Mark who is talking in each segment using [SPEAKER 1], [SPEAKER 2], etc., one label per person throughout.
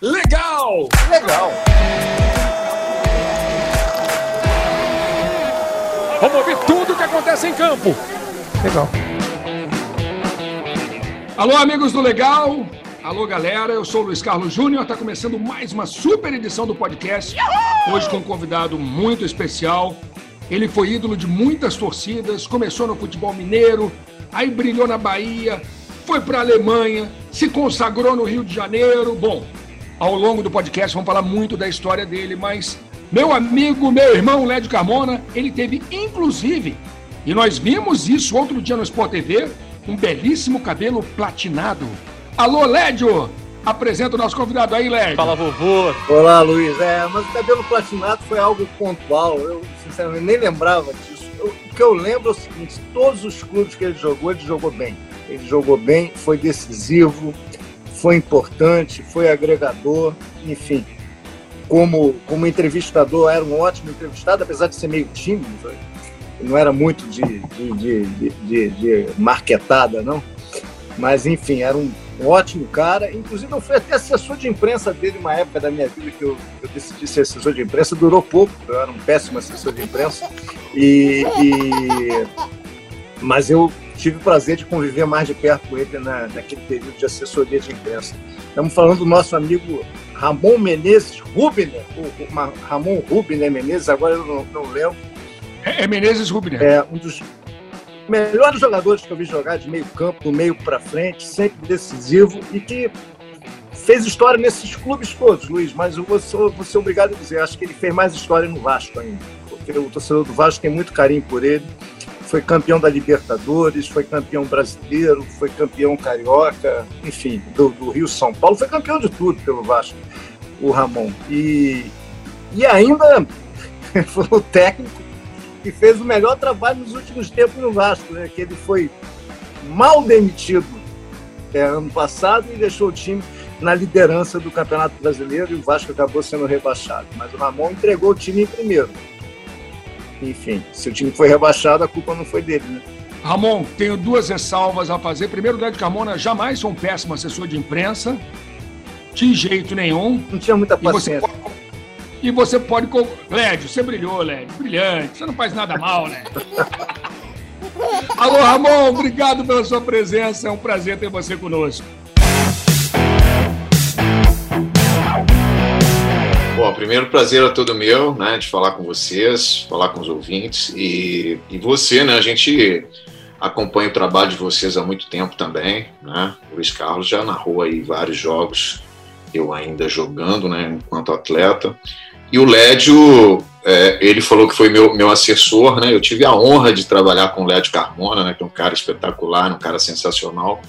[SPEAKER 1] legal!
[SPEAKER 2] Legal!
[SPEAKER 1] Vamos ouvir tudo o que acontece em campo.
[SPEAKER 2] Legal.
[SPEAKER 1] Alô, amigos do Legal. Alô, galera. Eu sou o Luiz Carlos Júnior. Está começando mais uma super edição do podcast. Hoje com um convidado muito especial. Ele foi ídolo de muitas torcidas. Começou no futebol mineiro, aí brilhou na Bahia, foi para a Alemanha, se consagrou no Rio de Janeiro. Bom, ao longo do podcast vamos falar muito da história dele, mas meu amigo, meu irmão Lédio Carmona, ele teve inclusive, e nós vimos isso outro dia no Sport TV, um belíssimo cabelo platinado. Alô, Lédio! Apresenta o nosso convidado aí, Lédio.
[SPEAKER 3] Fala, vovô.
[SPEAKER 2] Olá, Luiz. É, mas o cabelo platinado foi algo pontual. Eu, sinceramente, nem lembrava disso. Eu, o que eu lembro é o seguinte: todos os clubes que ele jogou, ele jogou bem. Ele jogou bem, foi decisivo, foi importante, foi agregador, enfim. Como, como entrevistador, era um ótimo entrevistado, apesar de ser meio tímido. Não era muito de, de, de, de, de marquetada, não. Mas, enfim, era um um ótimo cara. Inclusive, eu fui até assessor de imprensa dele uma época da minha vida que eu, eu decidi ser assessor de imprensa. Durou pouco, eu era um péssimo assessor de imprensa. E, e... Mas eu tive o prazer de conviver mais de perto com ele na, naquele período de assessoria de imprensa. Estamos falando do nosso amigo Ramon Menezes Rubner, o, Ramon Rubner Menezes, agora eu não, não lembro.
[SPEAKER 1] É, é Menezes Rubner.
[SPEAKER 2] É um dos melhores jogadores que eu vi jogar de meio campo, do meio para frente, sempre decisivo e que fez história nesses clubes todos, Luiz, mas eu vou, vou ser obrigado a dizer, acho que ele fez mais história no Vasco ainda, porque o torcedor do Vasco tem muito carinho por ele, foi campeão da Libertadores, foi campeão brasileiro, foi campeão carioca, enfim, do, do Rio São Paulo, foi campeão de tudo pelo Vasco, o Ramon. E, e ainda foi o técnico que fez o melhor trabalho nos últimos tempos no Vasco, né? que ele foi mal demitido é, ano passado e deixou o time na liderança do Campeonato Brasileiro e o Vasco acabou sendo rebaixado. Mas o Ramon entregou o time em primeiro. Enfim, se o time foi rebaixado, a culpa não foi dele, né?
[SPEAKER 1] Ramon, tenho duas ressalvas a fazer. Primeiro, o Lédio Carmona jamais foi um péssimo assessor de imprensa. De jeito nenhum.
[SPEAKER 2] Não tinha muita paciência.
[SPEAKER 1] E você pode. Lédio, você brilhou, Lédio. Brilhante. Você não faz nada mal, Lédio. Alô, Ramon, obrigado pela sua presença. É um prazer ter você conosco.
[SPEAKER 4] Bom, primeiro prazer é todo meu, né, de falar com vocês, falar com os ouvintes e, e você, né, a gente acompanha o trabalho de vocês há muito tempo também, né, o Luiz Carlos já narrou aí vários jogos, eu ainda jogando, né, enquanto atleta, e o Lédio, é, ele falou que foi meu, meu assessor, né? Eu tive a honra de trabalhar com o Lédio Carmona, né? Que é um cara espetacular, um cara sensacional.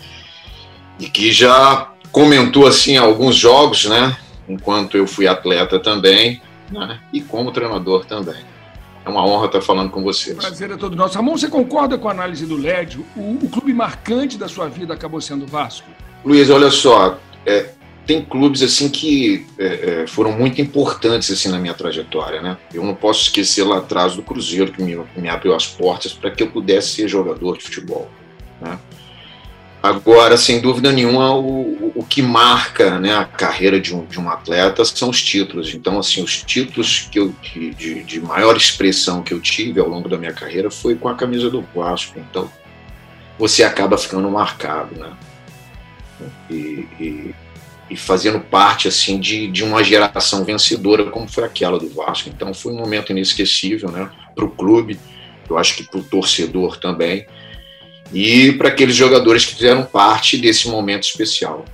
[SPEAKER 4] E que já comentou, assim, alguns jogos, né? Enquanto eu fui atleta também, né? E como treinador também. É uma honra estar falando com vocês.
[SPEAKER 1] Prazer é todo nosso. Ramon, você concorda com a análise do Lédio? O, o clube marcante da sua vida acabou sendo o Vasco?
[SPEAKER 4] Luiz, olha só, é, tem clubes assim que é, é, foram muito importantes assim na minha trajetória, né? Eu não posso esquecer lá atrás do Cruzeiro que me, me abriu as portas para que eu pudesse ser jogador de futebol, né? Agora, sem dúvida nenhuma, o, o que marca né, a carreira de um, de um atleta são os títulos. Então, assim, os títulos que eu, de, de maior expressão que eu tive ao longo da minha carreira foi com a camisa do Vasco. Então, você acaba ficando marcado, né? E, e e fazendo parte assim de, de uma geração vencedora como foi aquela do Vasco. Então foi um momento inesquecível né, para o clube, eu acho que para o torcedor também, e para aqueles jogadores que fizeram parte desse momento especial.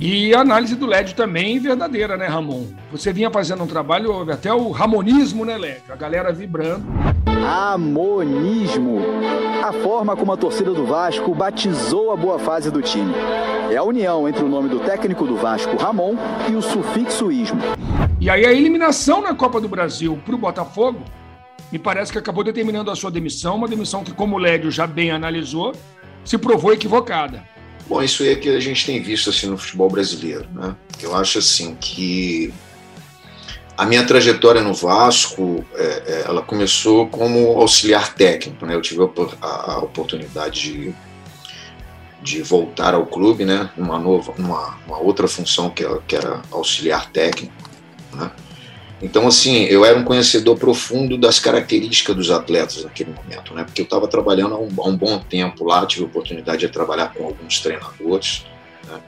[SPEAKER 1] E a análise do LED também verdadeira, né, Ramon? Você vinha fazendo um trabalho, até o ramonismo, né, LED? A galera vibrando.
[SPEAKER 5] Ramonismo. A forma como a torcida do Vasco batizou a boa fase do time. É a união entre o nome do técnico do Vasco, Ramon, e o sufixo ismo.
[SPEAKER 1] E aí a eliminação na Copa do Brasil para o Botafogo, me parece que acabou determinando a sua demissão, uma demissão que, como o Lédio já bem analisou, se provou equivocada.
[SPEAKER 4] Bom, isso é que a gente tem visto assim no futebol brasileiro, né? Eu acho assim que a minha trajetória no Vasco, é, é, ela começou como auxiliar técnico, né? Eu tive a, a, oportunidade de, de voltar ao clube, né, numa nova, uma outra função que, que era auxiliar técnico, né. Então, assim, eu era um conhecedor profundo das características dos atletas naquele momento, né? Porque eu estava trabalhando há um, há um, bom tempo lá, tive a oportunidade de trabalhar com alguns treinadores. Né?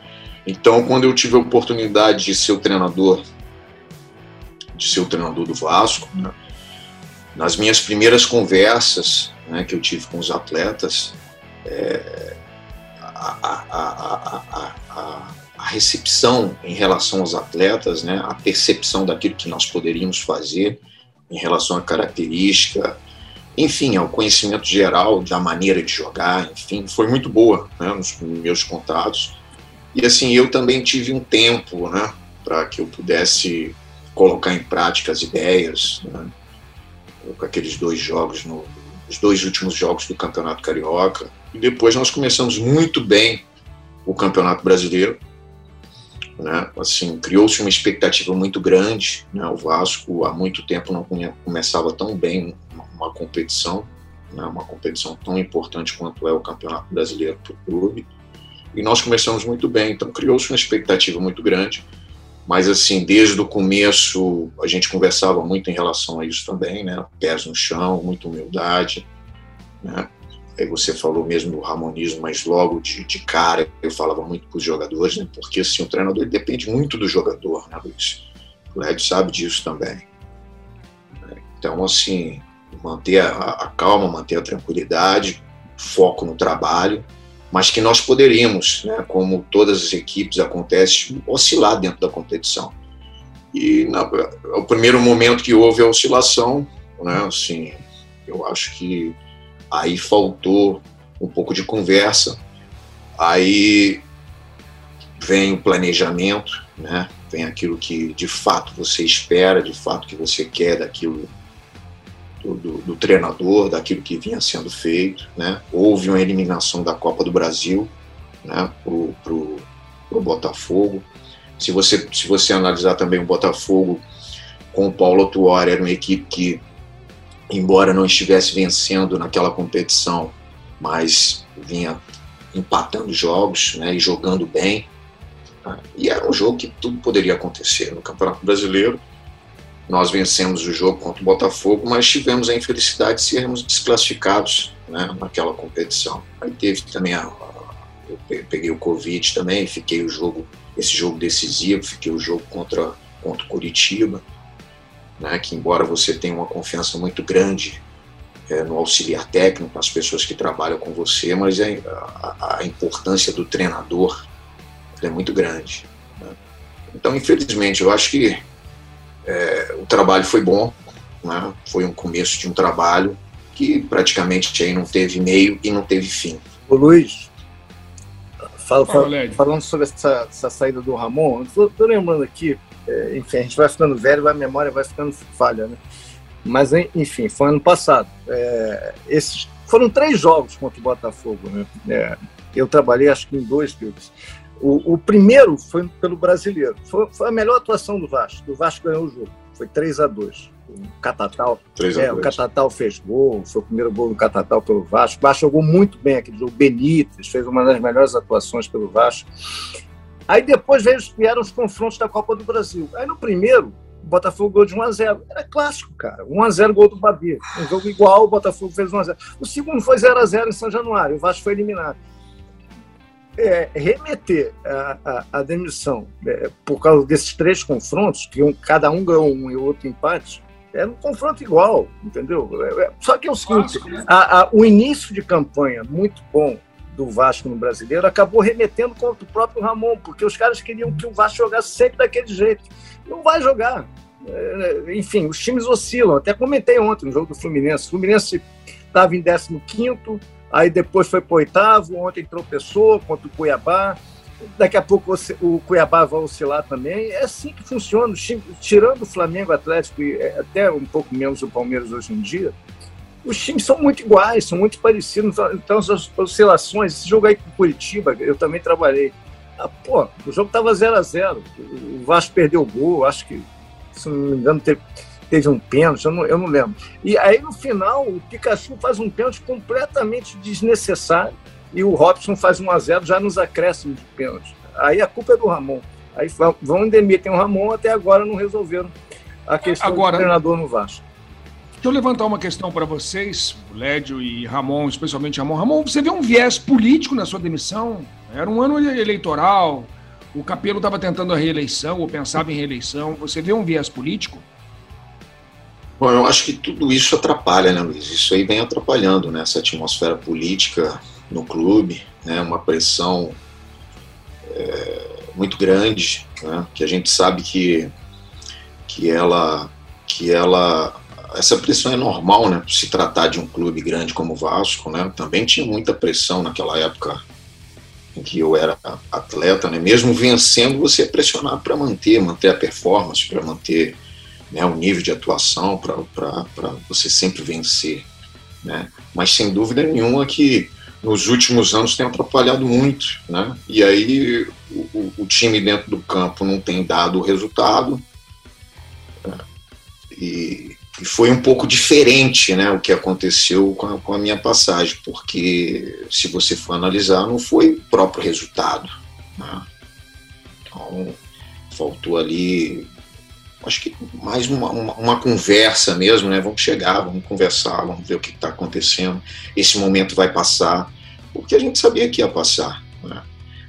[SPEAKER 4] Então, quando eu tive a oportunidade de ser o treinador, de ser o treinador do Vasco, né? nas minhas primeiras conversas né, que eu tive com os atletas, é, a, a, a, a, recepção em relação aos atletas, né, a percepção daquilo que nós poderíamos fazer em relação à característica, enfim, ao conhecimento geral da maneira de jogar, enfim, foi muito boa né, nos meus contatos. E assim, eu também tive um tempo né, para que eu pudesse colocar em prática as ideias, né, com aqueles dois jogos, no, os dois últimos jogos do Campeonato Carioca. E depois nós começamos muito bem o Campeonato Brasileiro. Né? Assim, criou-se uma expectativa muito grande. Né? O Vasco há muito tempo não começava tão bem uma competição, né? uma competição tão importante quanto é o Campeonato Brasileiro para o clube. E nós começamos muito bem, então criou-se uma expectativa muito grande. Mas, assim, desde o começo, a gente conversava muito em relação a isso também, né? Pés no chão, muita humildade, né? Aí você falou mesmo do ramonismo, mas logo de, de cara eu falava muito para os jogadores, né? Porque, assim, o treinador depende muito do jogador, né, Luiz? O Led sabe disso também. Então, assim, manter a, a calma, manter a tranquilidade, foco no trabalho, mas que nós poderíamos, né, como todas as equipes acontece, oscilar dentro da competição. E na, o primeiro momento que houve a oscilação, né, assim, eu acho que aí faltou um pouco de conversa, aí vem o planejamento, né, vem aquilo que de fato você espera, de fato que você quer daquilo do, do, do, treinador, daquilo que vinha sendo feito. Né? Houve uma eliminação da Copa do Brasil né, para o Botafogo. Se você, se você analisar também o Botafogo com o Paulo Tuori, era uma equipe que, embora não estivesse vencendo naquela competição, mas vinha empatando jogos né, e jogando bem. Né? E era um jogo que tudo poderia acontecer no Campeonato Brasileiro nós vencemos o jogo contra o Botafogo, mas tivemos a infelicidade de sermos desclassificados né, naquela competição. Aí teve também a, eu peguei o Covid também, fiquei o jogo, esse jogo decisivo, fiquei o jogo contra, contra o Curitiba, né, que embora você tenha uma confiança muito grande é, no auxiliar técnico, nas pessoas que trabalham com você, mas é, a, a, importância do treinador é muito grande. Né? Então, infelizmente, eu acho que é, o trabalho foi bom, né? foi um começo de um trabalho que praticamente aí não teve meio e não teve fim.
[SPEAKER 2] O Luiz, fala, fala, falando sobre essa, essa, saída do Ramon, estou lembrando aqui, é, enfim, a gente vai ficando velho, a memória vai ficando falha, né? Mas, enfim, foi ano passado. É, esses foram três jogos contra o Botafogo, né? É, eu trabalhei, acho que em dois deles. O, o primeiro foi pelo brasileiro. Foi, foi, a melhor atuação do Vasco. O Vasco ganhou o jogo. Foi 3 a 2 O Catatal, é, o Catatal fez gol, foi o primeiro gol do Catatal pelo Vasco. O Vasco jogou muito bem aquele jogo. Benítez fez uma das melhores atuações pelo Vasco. Aí depois veio, vieram os confrontos da Copa do Brasil. Aí no primeiro, o Botafogo ganhou de 1 a 0 Era clássico, cara. 1 a 0 gol do Babi. Um jogo igual, o Botafogo fez 1 a 0 O segundo foi 0 a 0 em São Januário. O Vasco foi eliminado é, remeter a, a, a demissão é, por causa desses três confrontos, que um, cada um ganhou um e o outro empate, é um confronto igual, entendeu? É, é só que é o seguinte: né? a, o início de campanha muito bom do Vasco no brasileiro acabou remetendo contra o próprio Ramon, porque os caras queriam que o Vasco jogasse sempre daquele jeito. Não vai jogar. É, enfim, os times oscilam. Até comentei ontem no jogo do Fluminense. O Fluminense estava em 15 aí depois foi para oitavo, ontem tropeçou contra o Cuiabá, daqui a pouco o Cuiabá vai oscilar também. É assim que funciona, tirando o Flamengo Atlético e é, até um pouco menos o Palmeiras hoje em dia, os times são muito iguais, são muito parecidos. Então, as oscilações, esse jogo aí com Curitiba, eu também trabalhei. Ah, pô, o jogo estava 0 a 0 O Vasco perdeu o gol, acho que, se não me engano, teve teve um pênalti, eu não, eu não lembro. E aí no final o Pikachu faz um pênalti completamente desnecessário. e o Robson faz 1 a 0 já nos acréscimos de pênalti. Aí a culpa é do Ramon. Aí vão demitem o Ramon, até agora não resolveram a questão agora, do treinador no Vasco.
[SPEAKER 1] Deixa eu levantar uma questão para vocês, Lédio e Ramon, especialmente Ramon. Ramon, você vê um viés político na sua demissão? Era um ano eleitoral, o Capelo estava tentando a reeleição ou pensava em reeleição. Você vê um viés político?
[SPEAKER 4] Bom, eu acho que tudo isso atrapalha, né, Luiz? Isso aí vem atrapalhando né, essa atmosfera política no clube, né, uma pressão é, muito grande, né, que a gente sabe que, que ela que ela essa pressão é normal, né? Se tratar de um clube grande como o Vasco, né? Também tinha muita pressão naquela época em que eu era atleta, né? Mesmo vencendo, você é pressionado para manter, manter a performance, para manter né, o nível de atuação, para você sempre vencer, né? Mas sem dúvida nenhuma que nos últimos anos tem atrapalhado muito, né? E aí o, o time dentro do campo não tem dado o resultado. Né? E e foi um pouco diferente né, o que aconteceu com a, com a, minha passagem, porque se você for analisar, não foi o próprio resultado. Né? Então, faltou ali, acho que mais uma, uma, uma, conversa mesmo, né? Vamos chegar, vamos conversar, vamos ver o que está acontecendo. Esse momento vai passar, porque a gente sabia que ia passar. Né?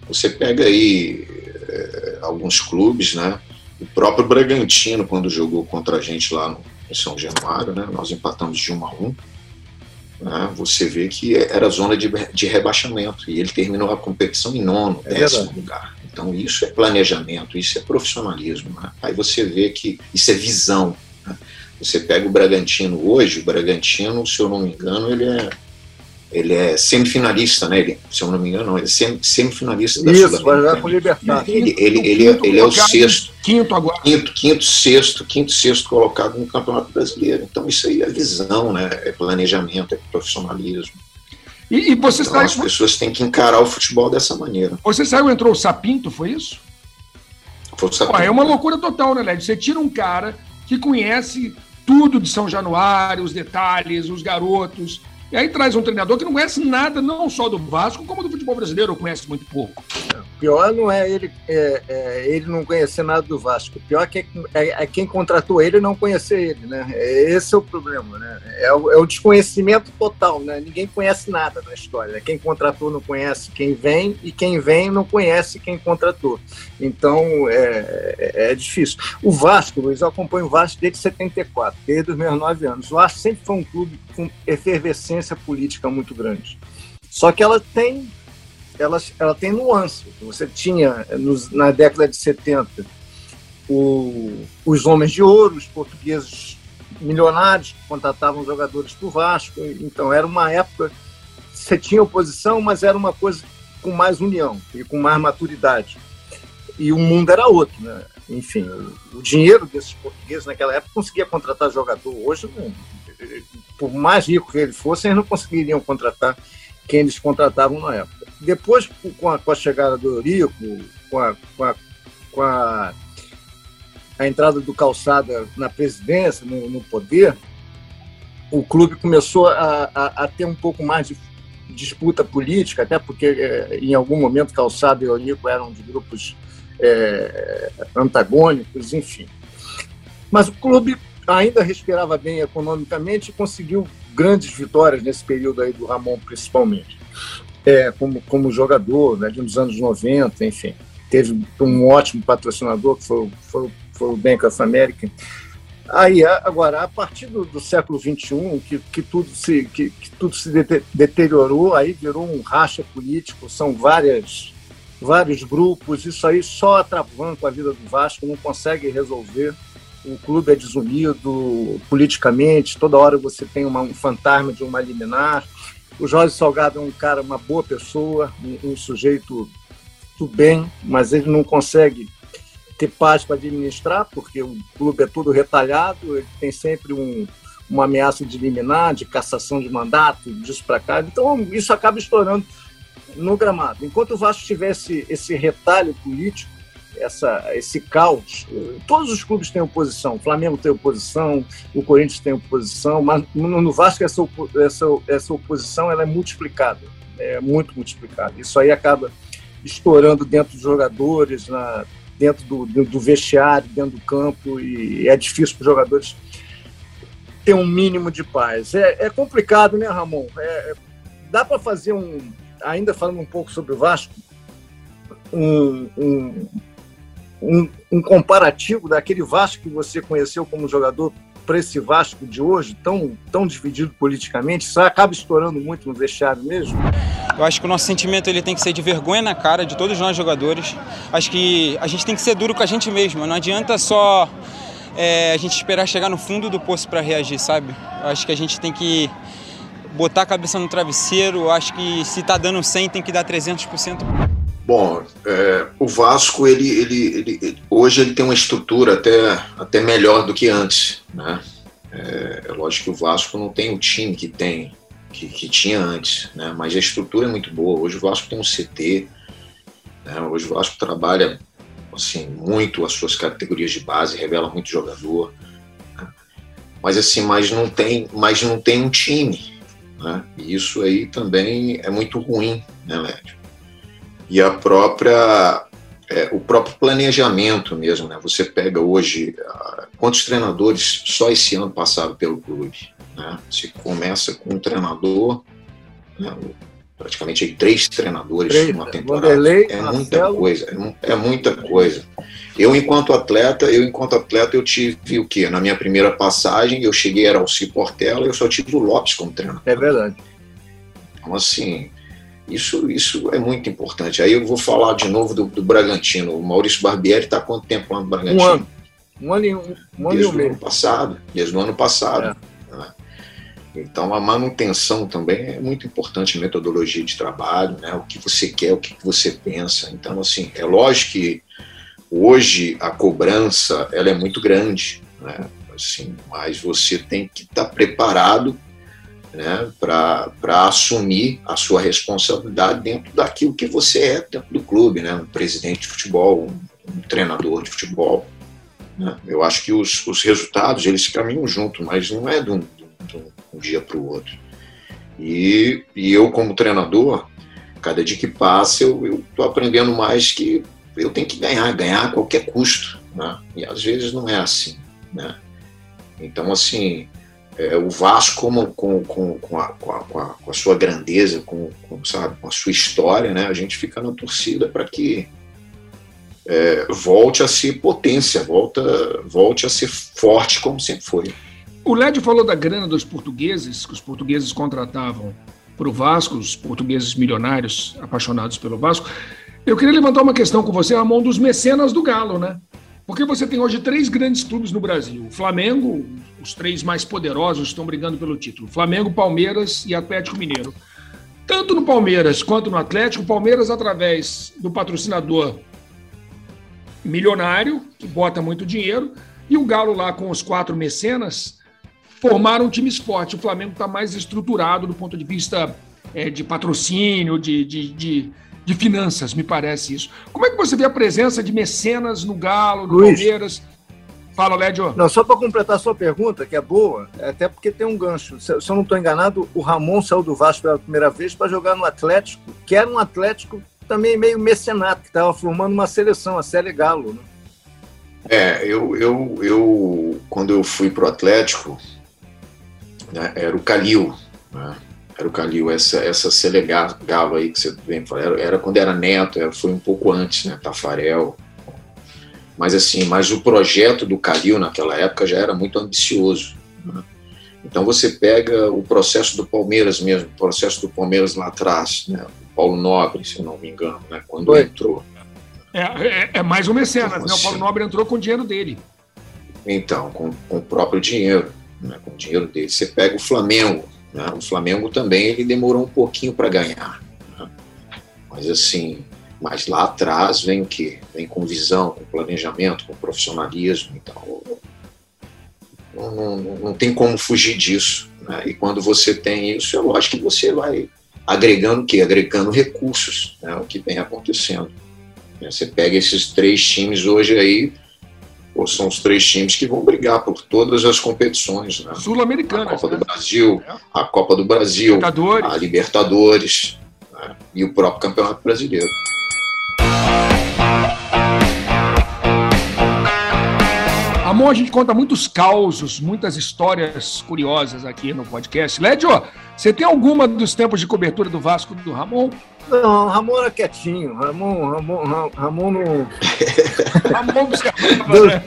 [SPEAKER 4] Você pega aí é, alguns clubes, né? O próprio Bragantino, quando jogou contra a gente lá no em São Januário, né? nós empatamos de 1 a 1. Né? Você vê que era zona de, de rebaixamento e ele terminou a competição em nono, é décimo verdade. lugar. Então isso é planejamento, isso é profissionalismo. Né? Aí você vê que isso é visão. Né? Você pega o Bragantino hoje, o Bragantino, se eu não me engano, ele é ele é semifinalista, né? Ele, se eu não me engano, não, ele é semifinalista da
[SPEAKER 2] Isso, vai jogar com o Libertad.
[SPEAKER 4] Ele, ele, ele, ele, ele é o sexto.
[SPEAKER 1] Quinto agora.
[SPEAKER 4] Quinto, quinto, sexto, quinto, sexto colocado no Campeonato Brasileiro. Então isso aí é visão, né? É planejamento, é profissionalismo.
[SPEAKER 1] E, e você
[SPEAKER 4] então, saiu... As pessoas têm que encarar o futebol dessa maneira.
[SPEAKER 1] Você saiu, entrou o Sapinto, foi isso?
[SPEAKER 4] Foi o Sapinto.
[SPEAKER 1] Pô, é uma loucura total, né, Led? Você tira um cara que conhece tudo de São Januário, os detalhes, os garotos, e aí traz um treinador que não conhece nada, não só do Vasco, como do futebol brasileiro, conhece muito pouco.
[SPEAKER 2] Pior não é ele, é, é, ele não conhecer nada do Vasco. O pior é, que, é, é, quem contratou ele não conhecer ele, né? Esse é o problema, né? É o, é o, desconhecimento total, né? Ninguém conhece nada na história. Quem contratou não conhece quem vem e quem vem não conhece quem contratou. Então é, é, é difícil. O Vasco, Luiz, eu acompanho o Vasco desde 74, desde os meus nove anos. O Vasco sempre foi um clube com efervescência política muito grande. Só que ela tem, ela, ela tem nuance. Você tinha, nos, na década de 70, o, os homens de ouro, os portugueses milionários que contratavam jogadores para o Vasco. Então, era uma época você tinha oposição, mas era uma coisa com mais união e com mais maturidade. E o mundo era outro, né? Enfim, o, o dinheiro desses portugueses naquela época conseguia contratar jogador. Hoje, por mais rico que eles fossem, eles não conseguiriam contratar quem eles contratavam na época. Depois, com a, com a chegada do Eurico, com a, com a, com a, a entrada do Calçada na presidência, no, no poder, o clube começou a, a, a, ter um pouco mais de disputa política, até porque é, em algum momento Calçada e Eurico eram de grupos é, antagônicos, enfim. Mas o clube ainda respirava bem economicamente e conseguiu grandes vitórias nesse período aí do Ramon, principalmente. É, como, como jogador, né, nos anos 90, enfim. Teve um ótimo patrocinador, que foi, foi, foi o Bank of America. Aí, agora, a partir do, do século XXI, que, que tudo, se, que, que tudo se de, deteriorou, aí virou um racha político, são várias, vários grupos, isso aí só atravanca a vida do Vasco, não consegue resolver o clube é desunido politicamente, toda hora você tem uma, um fantasma de uma liminar. O Jorge Salgado é um cara, uma boa pessoa, um, um sujeito do bem, mas ele não consegue ter paz para administrar, porque o clube é todo retalhado, ele tem sempre um, uma ameaça de liminar, de cassação de mandato, disso para cá. Então, isso acaba estourando no gramado. Enquanto o Vasco tivesse esse retalho político, essa, esse caos. Todos os clubes têm oposição. O Flamengo tem oposição, o Corinthians tem oposição, mas no Vasco essa, essa, essa oposição ela é multiplicada. é muito multiplicado. Isso aí acaba estourando dentro dos jogadores, na, dentro do, do vestiário, dentro do campo, e é difícil para os jogadores ter um mínimo de paz. É, é complicado, né, Ramon? É, é dá para fazer um, ainda falando um pouco sobre o Vasco, um, um, um, um comparativo daquele Vasco que você conheceu como jogador para esse Vasco de hoje, tão, tão dividido politicamente, isso acaba estourando muito no vestiário mesmo?
[SPEAKER 3] Eu acho que o nosso sentimento ele tem que ser de vergonha na cara de todos nós jogadores. Acho que a gente tem que ser duro com a gente mesmo. Não adianta só é, a gente esperar chegar no fundo do poço para reagir, sabe? Acho que a gente tem que botar a cabeça no travesseiro. Acho que se está dando 100, tem que dar 300%.
[SPEAKER 4] Bom, é, o Vasco ele, ele, ele, hoje ele tem uma estrutura até, até melhor do que antes, né? É, é lógico que o Vasco não tem o time que tem que, que, tinha antes, né? Mas a estrutura é muito boa. Hoje o Vasco tem um CT, né? hoje o Vasco trabalha assim muito as suas categorias de base, revela muito jogador, né? mas assim, mas não tem, mas não tem um time, né? E isso aí também é muito ruim, né, Lédio? E a própria é, o próprio planejamento mesmo, né? Você pega hoje uh, quantos treinadores só esse ano passaram pelo clube, né? Você começa com um treinador, né? praticamente aí, três treinadores três, numa temporada. Vanderlei, é muita Marcelo. coisa, é, é, muita coisa. Eu enquanto atleta, eu enquanto atleta eu tive o quê? Na minha primeira passagem eu cheguei era o Ciportela, eu só tive o Lopes como treinador.
[SPEAKER 2] É verdade.
[SPEAKER 4] Então assim isso, isso é muito importante. Aí eu vou falar de novo do, do Bragantino. O Maurício Barbieri está quanto tempo lá no Bragantino?
[SPEAKER 2] Um ano. Um ano e um, um
[SPEAKER 4] desde o ano passado. Desde o ano passado. É. Né? Então a manutenção também é muito importante, metodologia de trabalho, né? o que você quer, o que você pensa. Então, assim, é lógico que hoje a cobrança ela é muito grande, né? assim, mas você tem que estar tá preparado né, para assumir a sua responsabilidade dentro daquilo que você é dentro do clube, né, um presidente de futebol, um, um treinador de futebol. Né. Eu acho que os, os resultados eles caminham junto, mas não é de um, de um dia para o outro. E, e eu, como treinador, cada dia que passa, eu estou aprendendo mais que eu tenho que ganhar, ganhar a qualquer custo. Né? E às vezes não é assim. Né? Então, assim, é, o Vasco como, com, com, com, a, com, a, com, a, sua grandeza, com, com, sabe, com a sua história, né, a gente fica na torcida para que é, volte a ser potência, volta, volte a ser forte como sempre foi.
[SPEAKER 1] O Led falou da grana dos portugueses, que os portugueses contratavam para o Vasco, os portugueses milionários apaixonados pelo Vasco. Eu queria levantar uma questão com você, a mão dos mecenas do Galo, né? Porque você tem hoje três grandes clubes no Brasil. O Flamengo, os três mais poderosos estão brigando pelo título: Flamengo, Palmeiras e Atlético Mineiro. Tanto no Palmeiras quanto no Atlético, o Palmeiras, através do patrocinador milionário, que bota muito dinheiro, e o Galo lá com os quatro mecenas, formaram um time esporte. O Flamengo está mais estruturado do ponto de vista é, de patrocínio, de, de, de de finanças, me parece isso. Como é que você vê a presença de mecenas no Galo, no Luiz, Palmeiras? Fala, Lédio.
[SPEAKER 2] Não, só para completar a sua pergunta, que é boa, até porque tem um gancho. Se, se eu não estou enganado, o Ramon saiu do Vasco pela primeira vez para jogar no Atlético, que era um Atlético também meio mecenato, que estava formando uma seleção, a Série Galo. Né?
[SPEAKER 4] É, eu, eu, eu quando eu fui para o Atlético, né, era o Calil, né? era o Calil, essa, essa Selegalo aí que você vem falar, era, era, quando era neto, era, foi um pouco antes, né, Tafarel. Mas assim, mas o projeto do Calil naquela época já era muito ambicioso. Né? Então você pega o processo do Palmeiras mesmo, o processo do Palmeiras lá atrás, né, o Paulo Nobre, se eu não me engano, né, quando Oi. entrou.
[SPEAKER 1] É, é, é, mais um mecenas, então, né? o Paulo Nobre entrou com o dinheiro dele.
[SPEAKER 4] Então, com, com o próprio dinheiro, né, com o dinheiro dele. Você pega o Flamengo, né? O Flamengo também ele demorou um pouquinho para ganhar. Né? Mas assim, mas lá atrás vem o quê? Vem com visão, com planejamento, com profissionalismo. Então, não, não, não tem como fugir disso. Né? E quando você tem isso, é lógico que você vai agregando o quê? Agregando recursos, né? o que vem acontecendo. Você pega esses três times hoje aí, são os três times que vão brigar por todas as competições. Né?
[SPEAKER 1] Sul-Americana.
[SPEAKER 4] A Copa né? do Brasil, a Copa do Brasil, Libertadores. a Libertadores. Né? e o próprio Campeonato Brasileiro.
[SPEAKER 1] Amor, a gente conta muitos causos, muitas histórias curiosas aqui no podcast. Lédio, você tem alguma dos tempos de cobertura do Vasco do Ramon?
[SPEAKER 2] Não, Ramon era quietinho. Ramon, Ramon, Ramon no.
[SPEAKER 1] Ramon buscava,
[SPEAKER 2] do, né?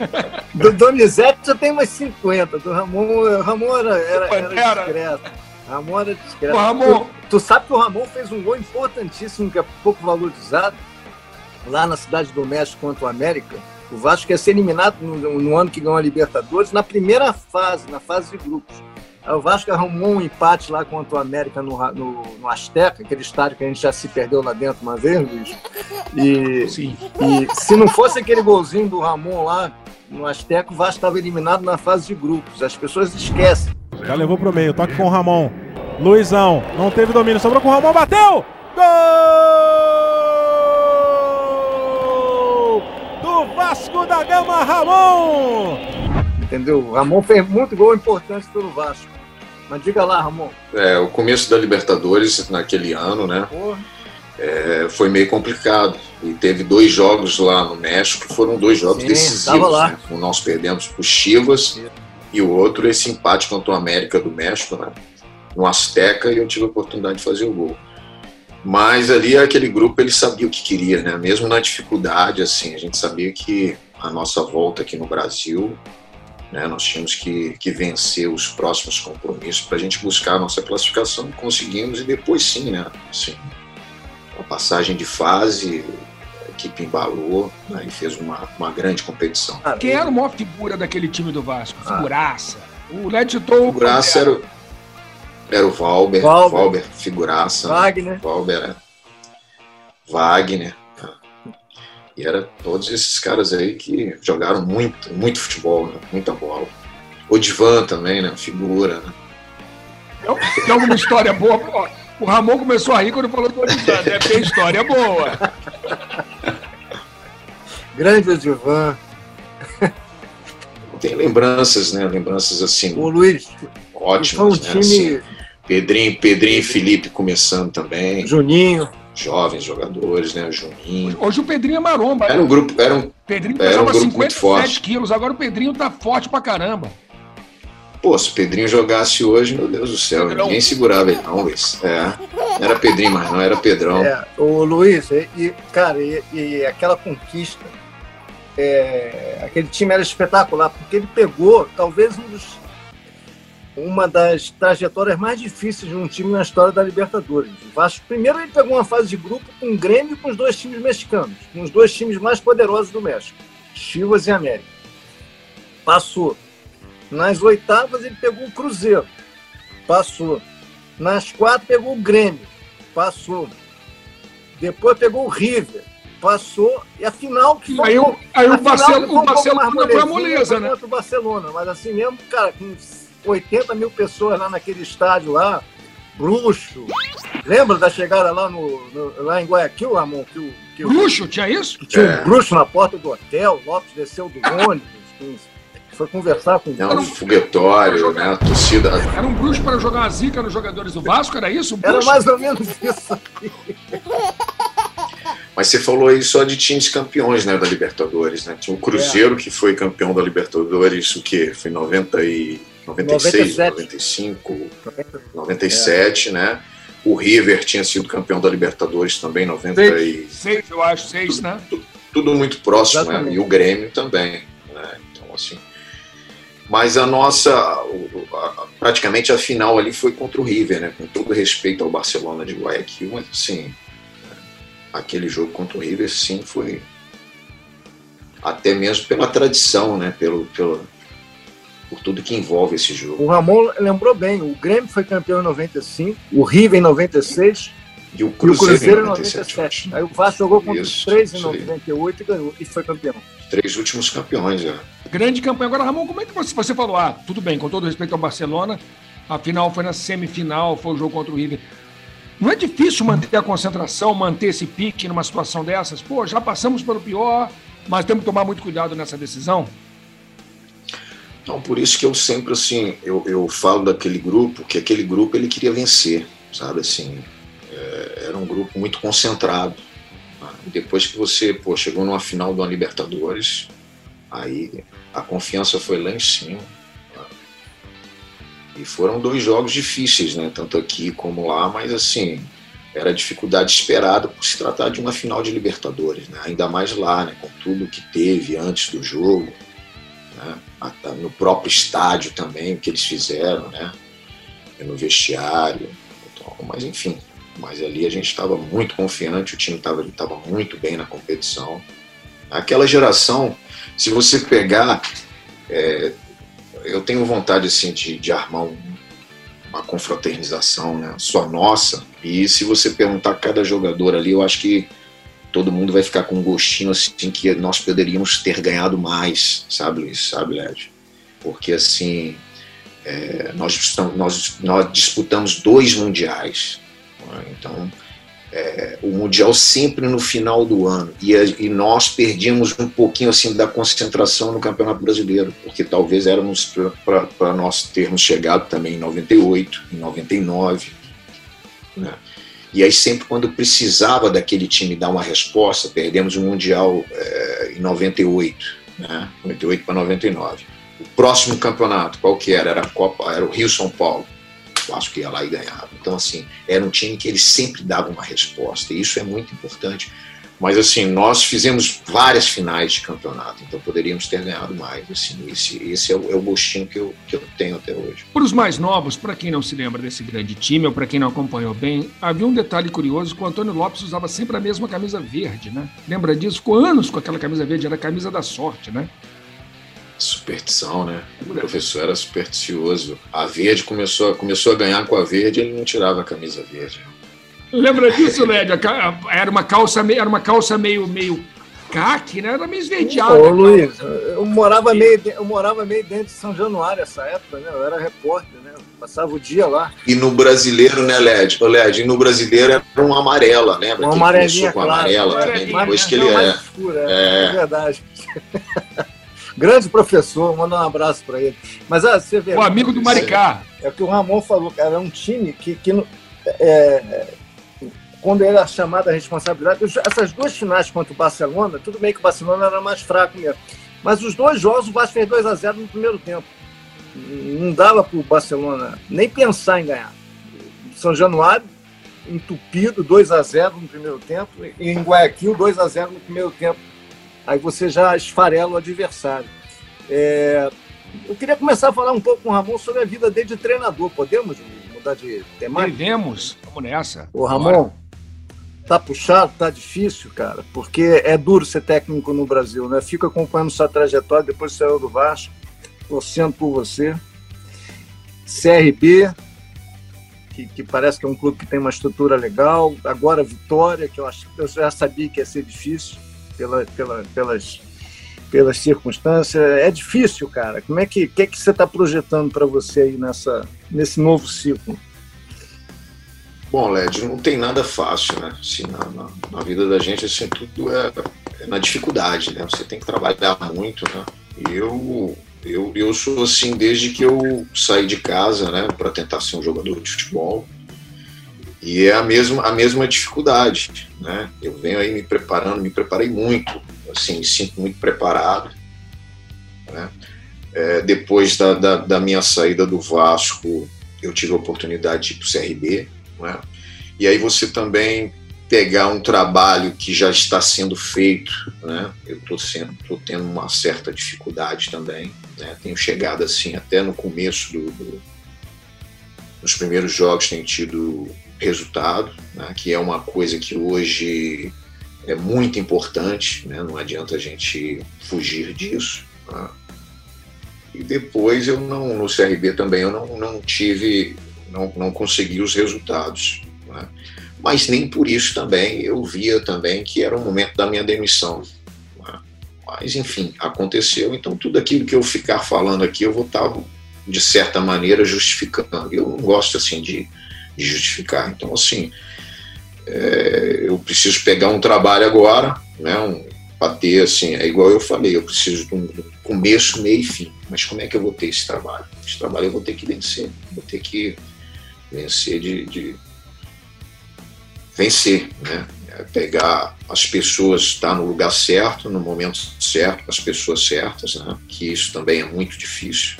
[SPEAKER 2] do Donizete já tem umas 50. Do Ramon, Ramon era, era, era discreto. Ramon era discreto. Ramon... Tu, tu, sabe que o Ramon fez um gol importantíssimo, que é pouco valorizado, lá na cidade do México contra o América. O Vasco ia ser eliminado no, no ano que ganhou a Libertadores, na primeira fase, na fase de grupos. O Vasco arrumou um empate lá contra o América no, no, no, Azteca, aquele estádio que a gente já se perdeu lá dentro uma vez, Luiz. E, Sim. e se não fosse aquele golzinho do Ramon lá no Azteca, o Vasco estava eliminado na fase de grupos. As pessoas esquecem.
[SPEAKER 6] Já levou para o meio, toque com o Ramon. Luizão, não teve domínio, sobrou com o Ramon, bateu! Gol! Do Vasco da Gama, Ramon!
[SPEAKER 2] Entendeu? O Ramon fez muito gol importante pelo Vasco. Mas diga lá, Ramon.
[SPEAKER 4] É, o começo da Libertadores naquele ano, né? É, foi meio complicado. E teve dois jogos lá no México foram dois jogos Sim, decisivos. Né? Nós perdemos para o Chivas Sim. e o outro, esse empate contra o América do México, né? no Azteca, e eu tive a oportunidade de fazer o gol. Mas ali aquele grupo ele sabia o que queria, né? Mesmo na dificuldade, assim, a gente sabia que a nossa volta aqui no Brasil né? Nós tínhamos que, que vencer os próximos compromissos para a gente buscar a nossa classificação. Conseguimos e depois sim, né? Assim, a passagem de fase, a equipe embalou né? e fez uma, uma grande competição.
[SPEAKER 1] Quem era a maior figura daquele time do Vasco? Ah. Figuraça. Ah. O Led Tou.
[SPEAKER 4] Figuraça era, era o Valber. Valber, Valber figuraça.
[SPEAKER 2] Wagner.
[SPEAKER 4] Né? Valber, é. Wagner. E era todos esses caras aí que jogaram muito, muito futebol, né? muita bola. O Divan também, né? Figura, né?
[SPEAKER 1] Tem alguma história boa? O Ramon começou a rir quando falou do Odivan. Deve ter história boa.
[SPEAKER 2] Grande Odivan.
[SPEAKER 4] Tem lembranças, né? Lembranças assim.
[SPEAKER 2] O Luiz.
[SPEAKER 4] Ótimas, um né? Time... Assim, Pedrinho, Pedrinho e Felipe começando também.
[SPEAKER 2] Juninho
[SPEAKER 4] jovens jogadores, né? O Juninho.
[SPEAKER 1] Hoje o Pedrinho é maromba.
[SPEAKER 4] Era um grupo, era um,
[SPEAKER 1] Pedrinho
[SPEAKER 4] era
[SPEAKER 1] um grupo 57 muito forte. quilos, agora o Pedrinho tá forte pra caramba.
[SPEAKER 4] Pô, se o Pedrinho jogasse hoje, meu Deus do céu, Pedrão. ninguém segurava ele não, Luiz. É, não era Pedrinho, mas não era Pedrão.
[SPEAKER 2] É, o Luiz, e, cara, e, e aquela conquista, é, aquele time era espetacular, porque ele pegou talvez um dos uma das trajetórias mais difíceis de um time na história da Libertadores. O Vasco, primeiro, ele pegou uma fase de grupo com o Grêmio e com os dois times mexicanos, com os dois times mais poderosos do México, Chivas e América. Passou. Nas oitavas, ele pegou o Cruzeiro. Passou. Nas quatro, pegou o Grêmio. Passou. Depois pegou o River. Passou. E a final que
[SPEAKER 1] foi. Aí, o, aí o, Barcelona, o Barcelona foi a moleza, né?
[SPEAKER 2] O Barcelona, mas assim mesmo, cara, com 80 mil pessoas lá naquele estádio lá, bruxo. Lembra da chegada lá, no, no lá em Guayaquil, Ramon? Que o, que
[SPEAKER 1] bruxo, tinha isso?
[SPEAKER 2] Tinha é. um bruxo na porta do hotel, Lopes desceu do ônibus, foi conversar com
[SPEAKER 4] Não, um foguetório, né? A torcida.
[SPEAKER 1] Era um bruxo para jogar uma zica nos jogadores do Vasco, era isso? Um
[SPEAKER 2] era mais ou menos isso.
[SPEAKER 4] Mas você falou aí só de times campeões, né, da Libertadores, né? Tinha o Cruzeiro é. que foi campeão da Libertadores, o que? Foi em 90 e 96, 97. 95, 97, é. né? O River tinha sido campeão da Libertadores também, 96,
[SPEAKER 1] seis, eu acho, seis, né?
[SPEAKER 4] Tudo, tudo muito próximo, né? E o Grêmio também, né? Então, assim. Mas a nossa, praticamente a final ali foi contra o River, né? Com todo respeito ao Barcelona de Guayaquil, mas assim, aquele jogo contra o River, sim, foi até mesmo pela tradição, né? Pelo, pelo, por tudo que envolve esse jogo.
[SPEAKER 2] O Ramon lembrou bem, o Grêmio foi campeão em 95, o River em 96
[SPEAKER 4] e o Cruzeiro, e o Cruzeiro em
[SPEAKER 2] 97. 97. Aí o Vasco jogou contra os três em 98 e ganhou e foi campeão.
[SPEAKER 4] Três últimos campeões, é.
[SPEAKER 1] Grande campanha. Agora, Ramon, como é que você, você falou? Ah, tudo bem, com todo respeito ao Barcelona, a final foi na semifinal, foi o jogo contra o River. Não é difícil manter a concentração, manter esse pique numa situação dessas? Pô, já passamos pelo pior, mas temos que tomar muito cuidado nessa decisão.
[SPEAKER 4] Então, por isso que eu sempre, assim, eu, eu falo daquele grupo, que aquele grupo ele queria vencer, sabe, assim, é, era, um grupo muito concentrado. Né? Depois que você pô, chegou numa final do Libertadores, aí a confiança foi lá em cima. Né? E foram dois jogos difíceis, né? Tanto aqui como lá, mas assim, era dificuldade esperada por se tratar de uma final de Libertadores, né? ainda mais lá, né? com tudo que teve antes do jogo, né? no próprio estádio também, o que eles fizeram, né? no vestiário, então, mas enfim, mas ali a gente estava muito confiante, o time estava tava muito bem na competição. Aquela geração, se você pegar, é, eu tenho vontade assim de, de armar um, uma confraternização, né? Só nossa. E se você perguntar a cada jogador ali, eu acho que todo mundo vai ficar com um gostinho assim que nós poderíamos ter ganhado mais, sabe, Luiz? Sabe, Led? Porque assim, é, nós, nós, nós disputamos dois mundiais. Né? Então, é, o Mundial sempre no final do ano. E, e, nós perdíamos um pouquinho assim da concentração no Campeonato Brasileiro, porque talvez éramos para nós termos chegado também em 98, em 99. Né? E aí, sempre quando precisava daquele time dar uma resposta, perdemos o Mundial é, em 98, né? 98 para 99. O próximo campeonato, qual que era? Era, a Copa, era o Rio São Paulo acho que ia lá e ganhava. Então, assim, era um time que ele sempre dava uma resposta, e isso é muito importante. Mas, assim, nós fizemos várias finais de campeonato, então poderíamos ter ganhado mais. Assim, esse esse é, o, é o gostinho que eu, que eu tenho até hoje.
[SPEAKER 1] Para os mais novos, para quem não se lembra desse grande time, ou para quem não acompanhou bem, havia um detalhe curioso que o Antônio Lopes usava sempre a mesma camisa verde, né? Lembra disso? Ficou anos com aquela camisa verde, era a camisa da sorte, né?
[SPEAKER 4] Superstição, né? O professor era supersticioso. A verde começou, começou a ganhar com a verde, ele não tirava a camisa verde.
[SPEAKER 1] Lembra disso, Lédio? Era uma calça meio, era uma calça meio, meio caque, né? Era meio esverdeada.
[SPEAKER 2] Ô, Luiz, eu morava, meio, eu morava meio dentro de São Januário essa época, né? Eu era repórter, né? Eu passava o dia lá.
[SPEAKER 4] E no brasileiro, né, Led? Ô, Led, e no brasileiro era uma amarela, lembra?
[SPEAKER 2] Uma amarelinha, com
[SPEAKER 4] amarela
[SPEAKER 2] claro,
[SPEAKER 4] também, depois que ele
[SPEAKER 2] é. Escura, é. é verdade. Grande professor, manda um abraço para ele. Mas ah, você vê.
[SPEAKER 1] O amigo do Maricá.
[SPEAKER 2] É, o que o Ramon falou, cara. É um time que, que é, quando era chamada a responsabilidade. Essas duas finais contra o Barcelona, tudo bem que o Barcelona era mais fraco mesmo. Mas os dois jogos o Vasco fez 2 a 0 no primeiro tempo. Não dava para o Barcelona nem pensar em ganhar. São Januário, entupido, 2 a 0 no primeiro tempo. E em Guayaquil, 2 a 0 no primeiro tempo aí você já esfarela o adversário. É, eu queria começar a falar um pouco com o Ramon sobre a vida dele de treinador. Podemos mudar de temática?
[SPEAKER 1] Devemos, vamos nessa.
[SPEAKER 2] Ô, Ramon, Bora. tá puxado, tá difícil, cara, porque é duro ser técnico no Brasil, né? Fico acompanhando sua trajetória, depois saiu do Vasco, torcendo por você. CRB, que, que, parece que é um clube que tem uma estrutura legal. Agora Vitória, que eu, acho, eu já sabia que ia ser difícil pela, pela, pelas, pelas circunstâncias. É difícil, cara. Como é que, que, é que você está projetando para você aí nessa, nesse novo ciclo?
[SPEAKER 4] Bom, Led, não tem nada fácil, né? Assim, na, na, na, vida da gente, assim, tudo é, é, na dificuldade, né? Você tem que trabalhar muito, né? E eu, eu, eu sou assim desde que eu saí de casa, né? Para tentar ser um jogador de futebol. E é a mesma, a mesma dificuldade, né? Eu venho aí me preparando, me preparei muito, assim, me sinto muito preparado, né? É, depois da, da, da, minha saída do Vasco, eu tive a oportunidade de ir para o CRB, né? E aí você também pegar um trabalho que já está sendo feito, né? Eu estou sendo, tô tendo uma certa dificuldade também, né? Tenho chegado assim até no começo do, do nos primeiros jogos tem tido resultado, né, que é uma coisa que hoje é muito importante, né, não adianta a gente fugir disso. Né. E depois eu não, no CRB também eu não, não tive, não, não consegui os resultados. Né. Mas nem por isso também eu via também que era o momento da minha demissão. Né. Mas enfim, aconteceu, então tudo aquilo que eu ficar falando aqui eu vou estar de certa maneira justificando. Eu não gosto assim de de justificar. Então, assim, é, eu preciso pegar um trabalho agora, né, um, para ter, assim, é igual eu falei, eu preciso de um, começo, meio e fim. Mas como é que eu vou ter esse trabalho? Esse trabalho eu vou ter que vencer, vou ter que vencer de, de vencer, né? É pegar as pessoas, estar no lugar certo, no momento certo, com as pessoas certas, né? Que isso também é muito difícil.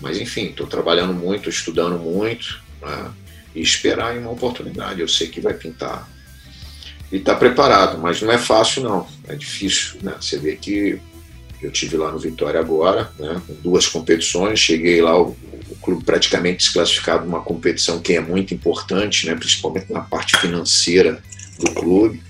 [SPEAKER 4] Mas enfim, estou trabalhando muito, estudando muito, né? e esperar uma oportunidade. Eu sei que vai pintar e está preparado, mas não é fácil não, é difícil, né? Você vê que eu tive lá no Vitória agora, né, duas competições, cheguei lá, o, o clube praticamente desclassificado numa competição que é muito importante, né, principalmente na parte financeira do clube.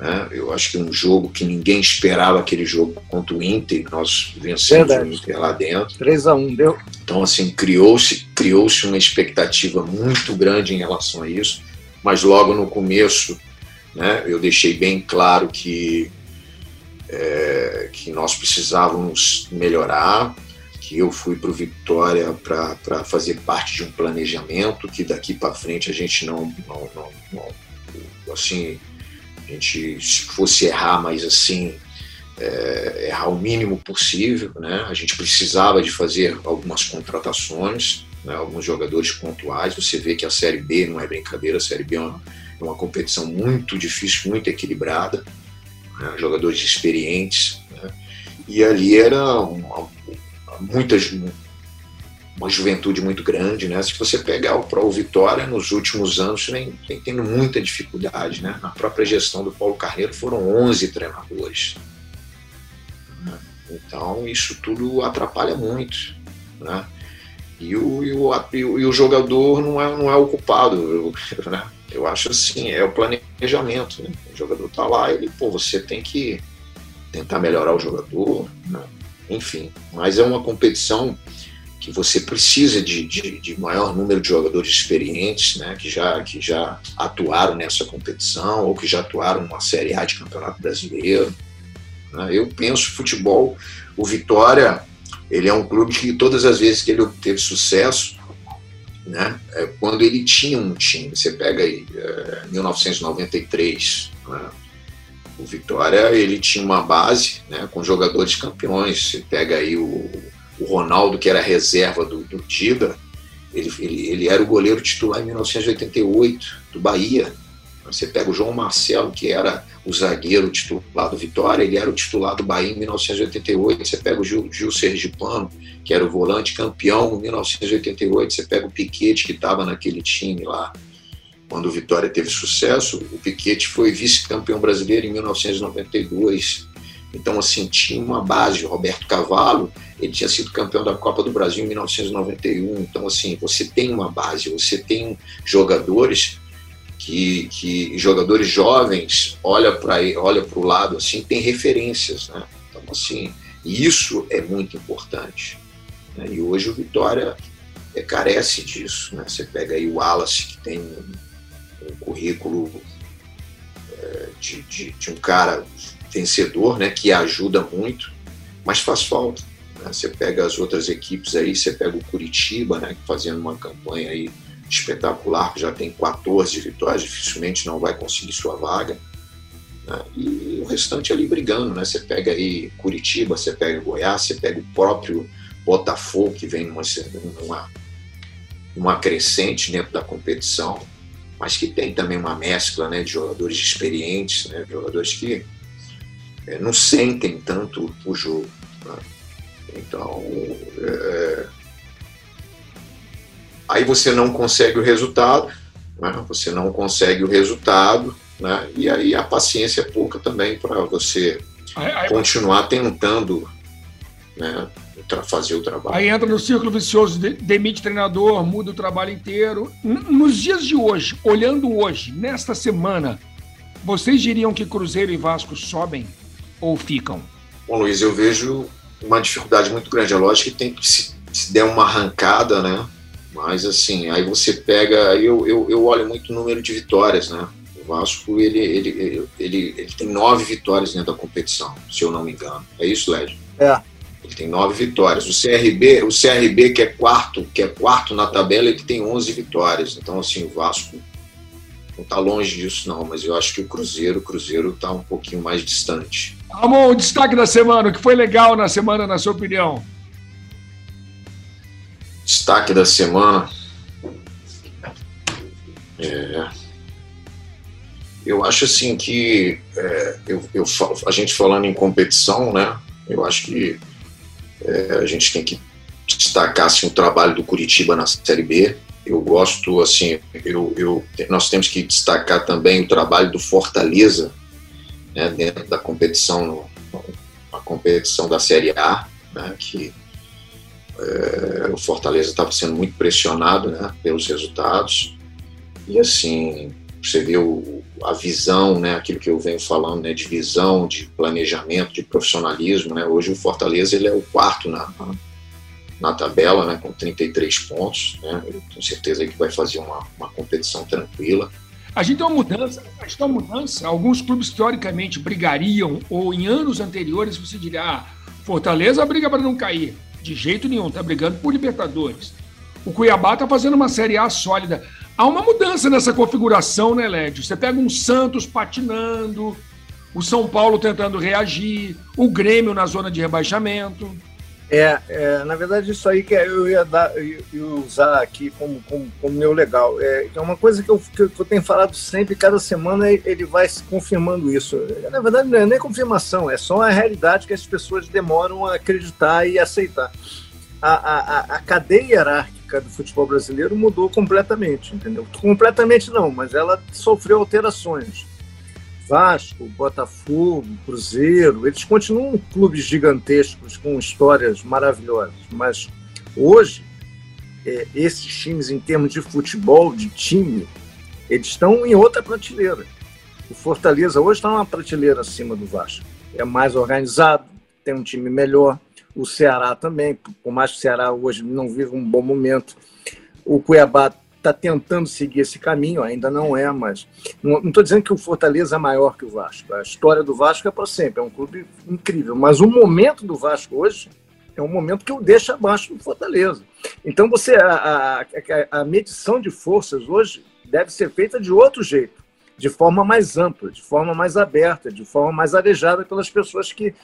[SPEAKER 4] Né, eu acho que um jogo que ninguém esperava aquele jogo contra o Inter, nós vencemos Verdade. o Inter lá dentro.
[SPEAKER 2] 3 a 1 deu.
[SPEAKER 4] Então, assim, criou-se criou uma expectativa muito grande em relação a isso, mas logo no começo né, eu deixei bem claro que é, que nós precisávamos melhorar, que eu fui para o Vitória para fazer parte de um planejamento, que daqui para frente a gente não, não, não, não, assim, a gente se fosse errar, mas assim, é, errar o mínimo possível, né? A gente precisava de fazer algumas contratações, né? alguns jogadores pontuais. Você vê que a Série B não é brincadeira, a Série B é uma, é uma competição muito difícil, muito equilibrada né, jogadores experientes. Né, e ali era uma, muitas, uma juventude muito grande. Né? Se você pegar o Pro Vitória, nos últimos anos, vem, vem tendo muita dificuldade. Né? Na própria gestão do Paulo Carneiro foram 11 treinadores. Então, isso tudo atrapalha muito. Né? E o, e o, e o, jogador não é, não é o culpado. Né? Eu acho assim, é o planejamento. Né? O jogador tá lá, ele, pô, você tem que tentar melhorar o jogador, né? enfim. Mas é uma competição que você precisa de, de, de, maior número de jogadores experientes, né, que já, que já atuaram nessa competição ou que já atuaram numa Série A de Campeonato Brasileiro. Né? Eu penso futebol, o Vitória, ele é um clube que todas as vezes que ele obteve sucesso, né? É, quando ele tinha um time. Você pega aí, é, 1993, né? o Vitória ele tinha uma base né, com jogadores campeões. Você pega aí o, o Ronaldo, que era reserva do, do Dida, ele, ele, ele era o goleiro titular em 1988 do Bahia. Você pega o João Marcelo, que era o zagueiro titular do Vitória, ele era o titular do Bahia em 1988. Você pega o Gil, Gil Sergipano, que era o volante campeão em 1988. Você pega o Piquete, que estava naquele time lá quando o Vitória teve sucesso. O Piquete foi vice-campeão brasileiro em 1992. Então, assim, tinha uma base. O Roberto Cavallo, ele tinha sido campeão da Copa do Brasil em 1991. Então, assim, você tem uma base, você tem jogadores que, que jogadores jovens olha para olha o lado assim tem referências né? então assim isso é muito importante né? e hoje o Vitória é, carece disso né? você pega aí o Wallace que tem um, um currículo é, de, de, de, um cara vencedor né? que ajuda muito mas faz falta né? você pega as outras equipes aí você pega o Curitiba né? fazendo uma campanha aí espetacular, que já tem 14 vitórias, dificilmente não vai conseguir sua vaga. Né? E o restante ali brigando, né? Você pega aí Curitiba, você pega Goiás, você pega o próprio Botafogo, que vem numa, numa, numa crescente dentro da competição, mas que tem também uma mescla né, de jogadores experientes, né, jogadores que é, não sentem tanto o jogo. Né? Então, é, Aí você não consegue o resultado, né? você não consegue o resultado, né? e aí a paciência é pouca também para você aí, aí, continuar tentando né, fazer o trabalho.
[SPEAKER 1] Aí entra no círculo vicioso, demite treinador, muda o trabalho inteiro. Nos dias de hoje, olhando hoje, nesta semana, vocês diriam que Cruzeiro e Vasco sobem ou ficam?
[SPEAKER 4] Bom, Luiz, eu vejo uma dificuldade muito grande. É lógico que tem que se, se der uma arrancada, né? Mas assim, aí você pega, eu, eu, eu olho muito o número de vitórias, né? O Vasco ele, ele, ele, ele, ele tem nove vitórias dentro da competição, se eu não me engano. É isso, Lédio?
[SPEAKER 2] É.
[SPEAKER 4] Ele tem nove vitórias. O CRB, o CRB que é quarto, que é quarto na tabela, ele tem onze vitórias. Então assim, o Vasco não está longe disso não, mas eu acho que o Cruzeiro, o Cruzeiro está um pouquinho mais distante.
[SPEAKER 1] Amor, o destaque da semana, o que foi legal na semana, na sua opinião?
[SPEAKER 4] Destaque da semana. É, Eu acho assim que é, eu, eu, a gente falando em competição, né? Eu acho que é, a gente tem que destacar assim, o trabalho do Curitiba na Série B. Eu gosto, assim, eu, eu, nós temos que destacar também o trabalho do Fortaleza né, dentro da competição, a competição da Série A, né, que é, o Fortaleza estava sendo muito pressionado né, pelos resultados. E assim, você o, a visão, né, aquilo que eu venho falando, né, de visão, de planejamento, de profissionalismo. Né, hoje o Fortaleza ele é o quarto na, na tabela, né, com 33 pontos. Né, eu tenho certeza que vai fazer uma, uma competição tranquila.
[SPEAKER 1] A gente tem uma mudança, a gente tem uma mudança. Alguns clubes teoricamente brigariam, ou em anos anteriores você diria, ah, Fortaleza briga para não cair. De jeito nenhum, está brigando por Libertadores. O Cuiabá está fazendo uma Série A sólida. Há uma mudança nessa configuração, né, Lédio? Você pega um Santos patinando, o São Paulo tentando reagir, o Grêmio na zona de rebaixamento.
[SPEAKER 2] É, é, na verdade, isso aí que eu ia, dar, eu ia usar aqui como, como, como meu legal. É, é uma coisa que eu, que eu tenho falado sempre, cada semana ele vai se confirmando isso. Na verdade, não é nem confirmação, é só a realidade que as pessoas demoram a acreditar e aceitar. A, a, a cadeia hierárquica do futebol brasileiro mudou completamente, entendeu? Completamente não, mas ela sofreu alterações. Vasco, Botafogo, Cruzeiro, eles continuam clubes gigantescos com histórias maravilhosas, mas hoje é, esses times, em termos de futebol, de time, eles estão em outra prateleira. O Fortaleza hoje está numa prateleira acima do Vasco. É mais organizado, tem um time melhor. O Ceará também, por mais que o Ceará hoje não vive um bom momento. O Cuiabá está tentando seguir esse caminho, ainda não é, mas não estou dizendo que o Fortaleza é maior que o Vasco. A história do Vasco é para sempre, é um clube incrível. Mas o momento do Vasco hoje é um momento que o deixa abaixo do Fortaleza. Então você a, a, a medição de forças hoje deve ser feita de outro jeito, de forma mais ampla, de forma mais aberta, de forma mais arejada pelas pessoas que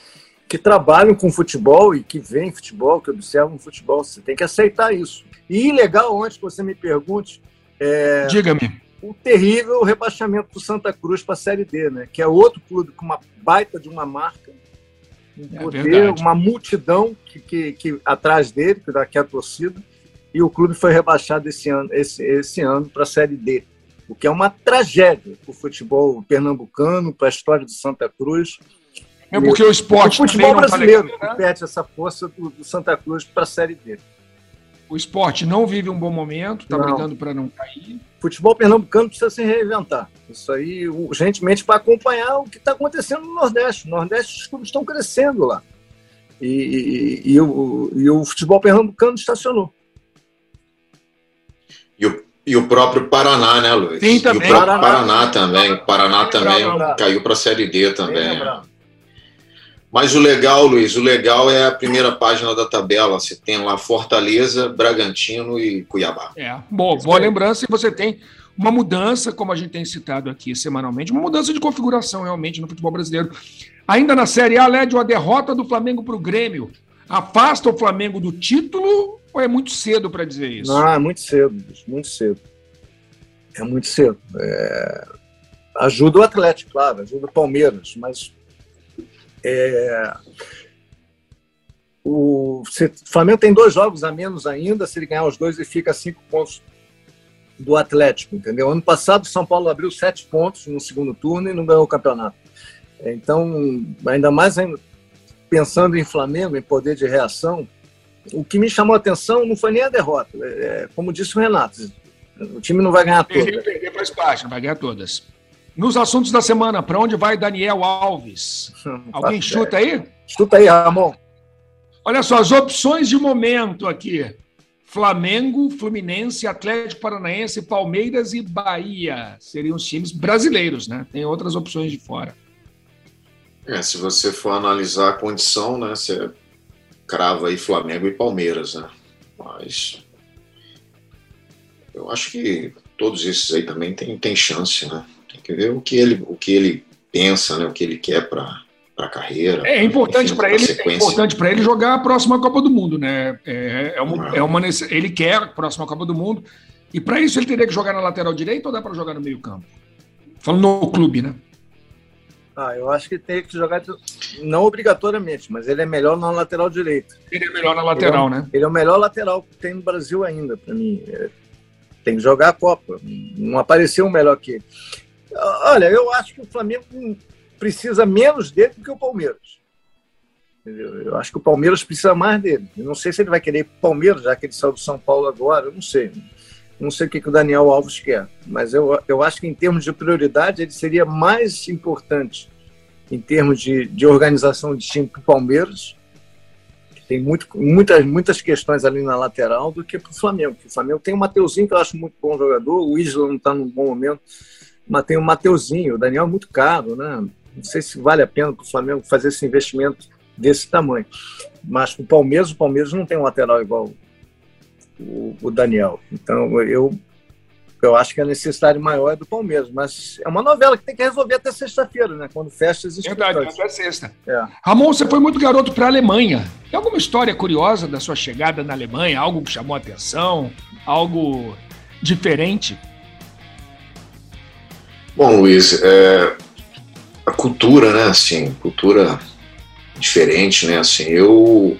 [SPEAKER 2] que trabalham com futebol e que veem futebol, que observam futebol. Você tem que aceitar isso. E legal, antes que você me pergunte, é,
[SPEAKER 1] diga-me.
[SPEAKER 2] O terrível rebaixamento do Santa Cruz para a Série D, né? Que é outro clube com uma baita de uma marca, um é poder, uma multidão que, que, que, atrás dele, que daqui é a torcida, e o clube foi rebaixado esse ano, esse, esse ano para a Série D, o que é uma tragédia para o futebol pernambucano, para a história do Santa Cruz.
[SPEAKER 1] É porque o esporte.
[SPEAKER 2] O futebol tá brasileiro tá né? pede essa força do, do Santa Cruz para a Série D.
[SPEAKER 1] O esporte não vive um bom momento, está brigando para não cair.
[SPEAKER 2] Futebol pernambucano precisa se reinventar. Isso aí, urgentemente, para acompanhar o que está acontecendo no Nordeste. No Nordeste, os clubes estão crescendo lá. E, e, e, o, e o futebol pernambucano estacionou.
[SPEAKER 4] E o, e o próprio Paraná, né, Luiz?
[SPEAKER 1] Sim, também.
[SPEAKER 4] E o próprio Paraná, Paraná também. O Paraná também caiu para a Série D também. Mas o legal, Luiz, o legal é a primeira página da tabela. Você tem lá Fortaleza, Bragantino e Cuiabá.
[SPEAKER 1] É, boa, boa lembrança. E você tem uma mudança, como a gente tem citado aqui semanalmente, uma mudança de configuração realmente no futebol brasileiro. Ainda na Série A, Lédio, a derrota do Flamengo para o Grêmio afasta o Flamengo do título ou é muito cedo para dizer isso?
[SPEAKER 2] Não, é muito cedo, muito cedo. É muito cedo. É... Ajuda o Atlético, claro, ajuda o Palmeiras, mas é, o, Flamengo tem dois jogos a menos ainda. Se ele ganhar os dois, ele fica a cinco pontos do Atlético, entendeu? Ano passado, o São Paulo abriu sete pontos no segundo turno e não ganhou o campeonato. Então, ainda mais pensando em Flamengo, em poder de reação, o que me chamou a atenção não foi nem a derrota. É, é como disse o Renato, o time não vai ganhar todas.
[SPEAKER 1] Perder, perder faz parte, não vai ganhar todas. Nos assuntos da semana, para onde vai Daniel Alves? Alguém chuta aí?
[SPEAKER 2] Chuta aí, Ramon.
[SPEAKER 1] Olha só, as opções de momento aqui. Flamengo, Fluminense, Atlético Paranaense, Palmeiras e Bahia. Seriam os times brasileiros, né? Tem outras opções de fora.
[SPEAKER 4] É, se você for analisar a condição, né? Você crava aí Flamengo e Palmeiras, né? Mas eu acho que todos esses aí também têm tem chance, né? Que ver o que ele, o que ele pensa, né, o que ele quer para a carreira.
[SPEAKER 1] É, importante para ele, é importante para ele jogar a próxima Copa do Mundo, né? É, é, uma, é uma ele quer a próxima Copa do Mundo e para isso ele teria que jogar na lateral direita ou dá para jogar no meio campo? Falando no clube, né?
[SPEAKER 2] Ah, eu acho que tem que jogar, não obrigatoriamente, mas ele é melhor na lateral direita.
[SPEAKER 1] Ele é melhor na lateral,
[SPEAKER 2] ele
[SPEAKER 1] é, né?
[SPEAKER 2] Ele é o melhor lateral que tem no Brasil ainda, para mim. É, tem que jogar a Copa. Não apareceu um melhor que ele. Olha, eu acho que o Flamengo precisa menos dele do que o Palmeiras. Eu acho que o Palmeiras precisa mais dele. Eu não sei se ele vai querer o Palmeiras, já que ele saiu do São Paulo agora, eu não sei. Não sei o que, que o Daniel Alves quer, mas eu, eu acho que em termos de prioridade ele seria mais importante em termos de, de organização de time para o Palmeiras, que tem muito, muitas, muitas questões ali na lateral, do que para o Flamengo. O Flamengo tem o Mateuzinho, que eu acho muito bom jogador, o Isla não está num bom momento, mas tem o Mateuzinho, o Daniel é muito caro, né? Não sei se vale a pena para o Flamengo fazer esse investimento desse tamanho. Mas o Palmeiras, o Palmeiras não tem um lateral igual o, o Daniel. Então eu eu acho que a necessidade maior é do Palmeiras, mas é uma novela que tem que resolver até sexta-feira, né? Quando fecha as
[SPEAKER 1] inscrições. Verdade, até sexta. É. Ramon, você foi muito garoto para a Alemanha. Tem alguma história curiosa da sua chegada na Alemanha? Algo que chamou a atenção? Algo diferente?
[SPEAKER 4] Bom, Luiz, é, a cultura, né? Assim, cultura diferente, né? Assim, eu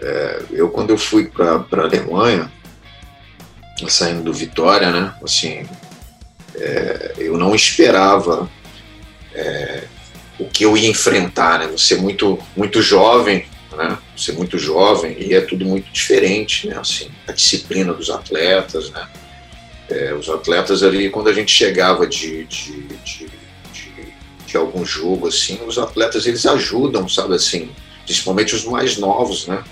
[SPEAKER 4] é, eu, quando eu fui para a Alemanha, saindo do Vitória, né, assim, é, eu não esperava é, o que eu ia enfrentar, né, você muito, muito jovem, né, você muito jovem e é tudo muito diferente, né, assim, a disciplina dos atletas, né, é, os atletas ali, quando a gente chegava de, de, de, de, de algum jogo, assim, os atletas, eles ajudam, sabe, assim, principalmente os mais novos, né,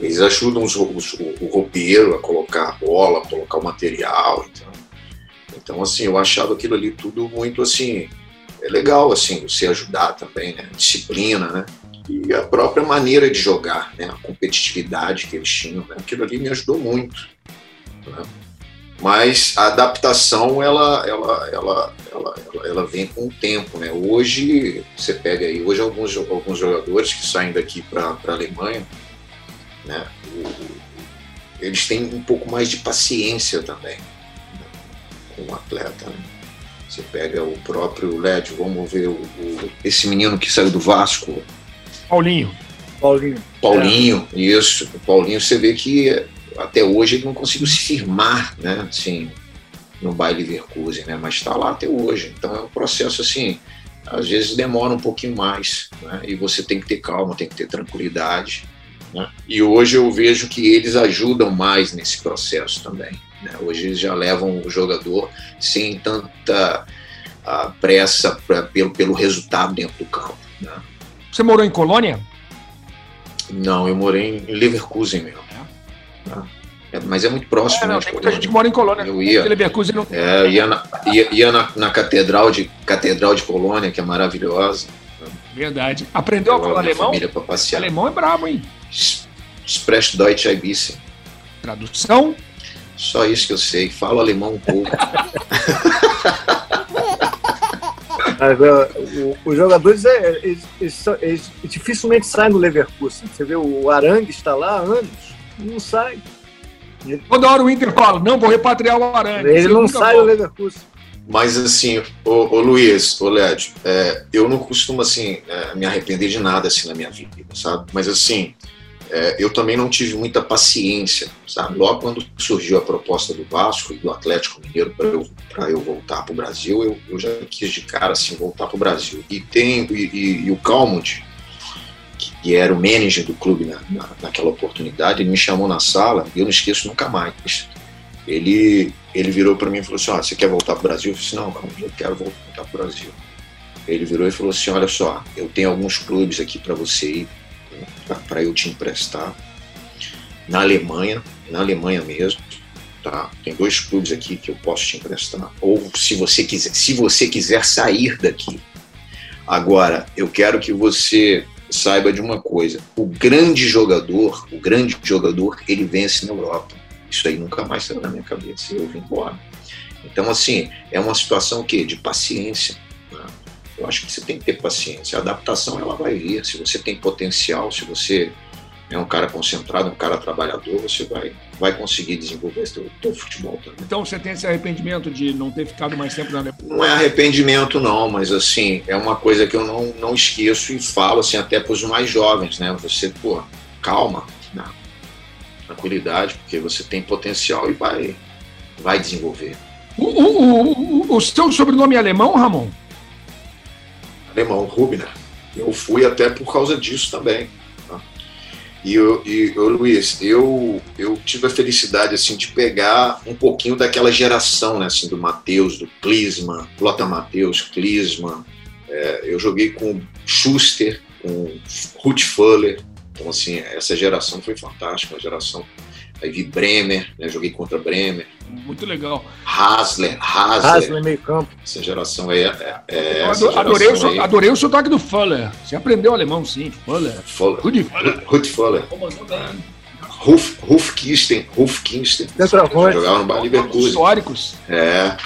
[SPEAKER 4] eles ajudam os, os, o, roupeiro a colocar a bola, a colocar o material. Então, então, assim, eu achava aquilo ali tudo muito assim. É legal, assim, você ajudar também, né? Disciplina, né? E a própria maneira de jogar, né? A competitividade que eles tinham, né? Aquilo ali me ajudou muito. Né? Mas a adaptação, ela, ela, ela, ela, ela, ela vem com o tempo, né? Hoje, você pega aí, hoje alguns, alguns jogadores que saem daqui para a Alemanha, né? eles têm um pouco mais de paciência também né? com o atleta. Né? Você pega o próprio LED, vamos ver o, o, esse menino que saiu do Vasco.
[SPEAKER 1] Paulinho.
[SPEAKER 2] Paulinho.
[SPEAKER 4] Paulinho, é. isso. O Paulinho, você vê que até hoje ele não conseguiu se firmar, né? Assim, no baile Leverkusen, né? Mas está lá até hoje. Então é um processo assim, às vezes demora um pouquinho mais, né? E você tem que ter calma, tem que ter tranquilidade né? E hoje eu vejo que eles ajudam mais nesse processo também. Né? Hoje eles já levam o jogador sem tanta uh, pressa pra, pelo, pelo resultado dentro do campo. Né?
[SPEAKER 1] Você morou em Colônia?
[SPEAKER 4] Não, eu morei em Leverkusen mesmo. É. É, mas é muito próximo. É,
[SPEAKER 1] não,
[SPEAKER 4] né,
[SPEAKER 1] tem muita gente que mora em Colônia.
[SPEAKER 4] Eu ia,
[SPEAKER 1] Leverkusen não...
[SPEAKER 4] é, ia, na, ia, ia na, na, catedral de catedral de Colônia, que é maravilhosa.
[SPEAKER 1] Verdade. Aprendeu a falar alemão? Alemão é brabo, hein?
[SPEAKER 4] Sprecht Deutsch bisschen.
[SPEAKER 1] Tradução?
[SPEAKER 4] Só isso que eu sei. Falo alemão um pouco.
[SPEAKER 2] Mas, uh, os jogadores é, eles, eles, eles, dificilmente saem do Leverkusen. Você vê, o Arangue está lá há anos, não sai.
[SPEAKER 1] Toda hora o Inter fala, não, vou repatriar o Arangue.
[SPEAKER 2] Ele não sai do Leverkusen.
[SPEAKER 4] Mas assim, o, Luiz, o Led, é, eu não costumo assim é, me arrepender de nada assim na minha vida, sabe? Mas assim, é, eu também não tive muita paciência, sabe? Logo quando surgiu a proposta do Vasco e do Atlético Mineiro para eu, eu voltar para o Brasil, eu, eu, já quis de cara assim voltar para o Brasil. E tem e, e, e o Calmont, que era o manager do clube na, na, naquela oportunidade, ele me chamou na sala e eu não esqueço nunca mais. Ele ele virou para mim e falou assim: oh, você quer voltar para o Brasil? Eu disse: não, calma, eu quero voltar para o Brasil. Ele virou e falou assim: olha só, eu tenho alguns clubes aqui para você ir para eu te emprestar. Na Alemanha, na Alemanha mesmo, tá? Tem dois clubes aqui que eu posso te emprestar. Ou se você quiser, se você quiser sair daqui. Agora, eu quero que você saiba de uma coisa: o grande jogador, o grande jogador, ele vence na Europa. Isso aí nunca mais saiu da minha cabeça. Eu vim embora. Então, assim, é uma situação que de paciência. Eu acho que você tem que ter paciência. A adaptação ela vai vir. Se você tem potencial, se você é um cara concentrado, um cara trabalhador, você vai, vai conseguir desenvolver esse teu, teu futebol também.
[SPEAKER 1] Então você tem esse arrependimento de não ter ficado mais tempo na Alemanha?
[SPEAKER 4] Não é arrependimento, não, mas assim, é uma coisa que eu não, não esqueço e falo assim, até para os mais jovens, né? Você, pô, calma, né? tranquilidade, porque você tem potencial e vai, vai desenvolver.
[SPEAKER 1] O, o, o, o seu sobrenome é alemão, Ramon?
[SPEAKER 4] Alemão, Rubner. Eu fui até por causa disso também. E, eu, e Luiz, eu, eu tive a felicidade assim de pegar um pouquinho daquela geração, né, assim, do Matheus, do Klisman, Lota Matheus, Klisman. É, eu joguei com Schuster, com Ruth Fuller. Então, assim, essa geração foi fantástica, uma geração Aí vi Bremer, né? joguei contra Bremer.
[SPEAKER 1] Muito legal.
[SPEAKER 4] Hasler, Hasler.
[SPEAKER 2] Hasler meio campo.
[SPEAKER 4] Essa geração aí é. é
[SPEAKER 1] Eu essa adorei, o, aí. adorei o sotaque do Fuller. Você aprendeu alemão, sim. Fuller.
[SPEAKER 4] Fuller. Rudi Fuller. Rudi Fuller. Ruf, Ruf Kirsten. Ruf Kirsten. Jogava no Bar Leverkusen.
[SPEAKER 1] Históricos.
[SPEAKER 4] É.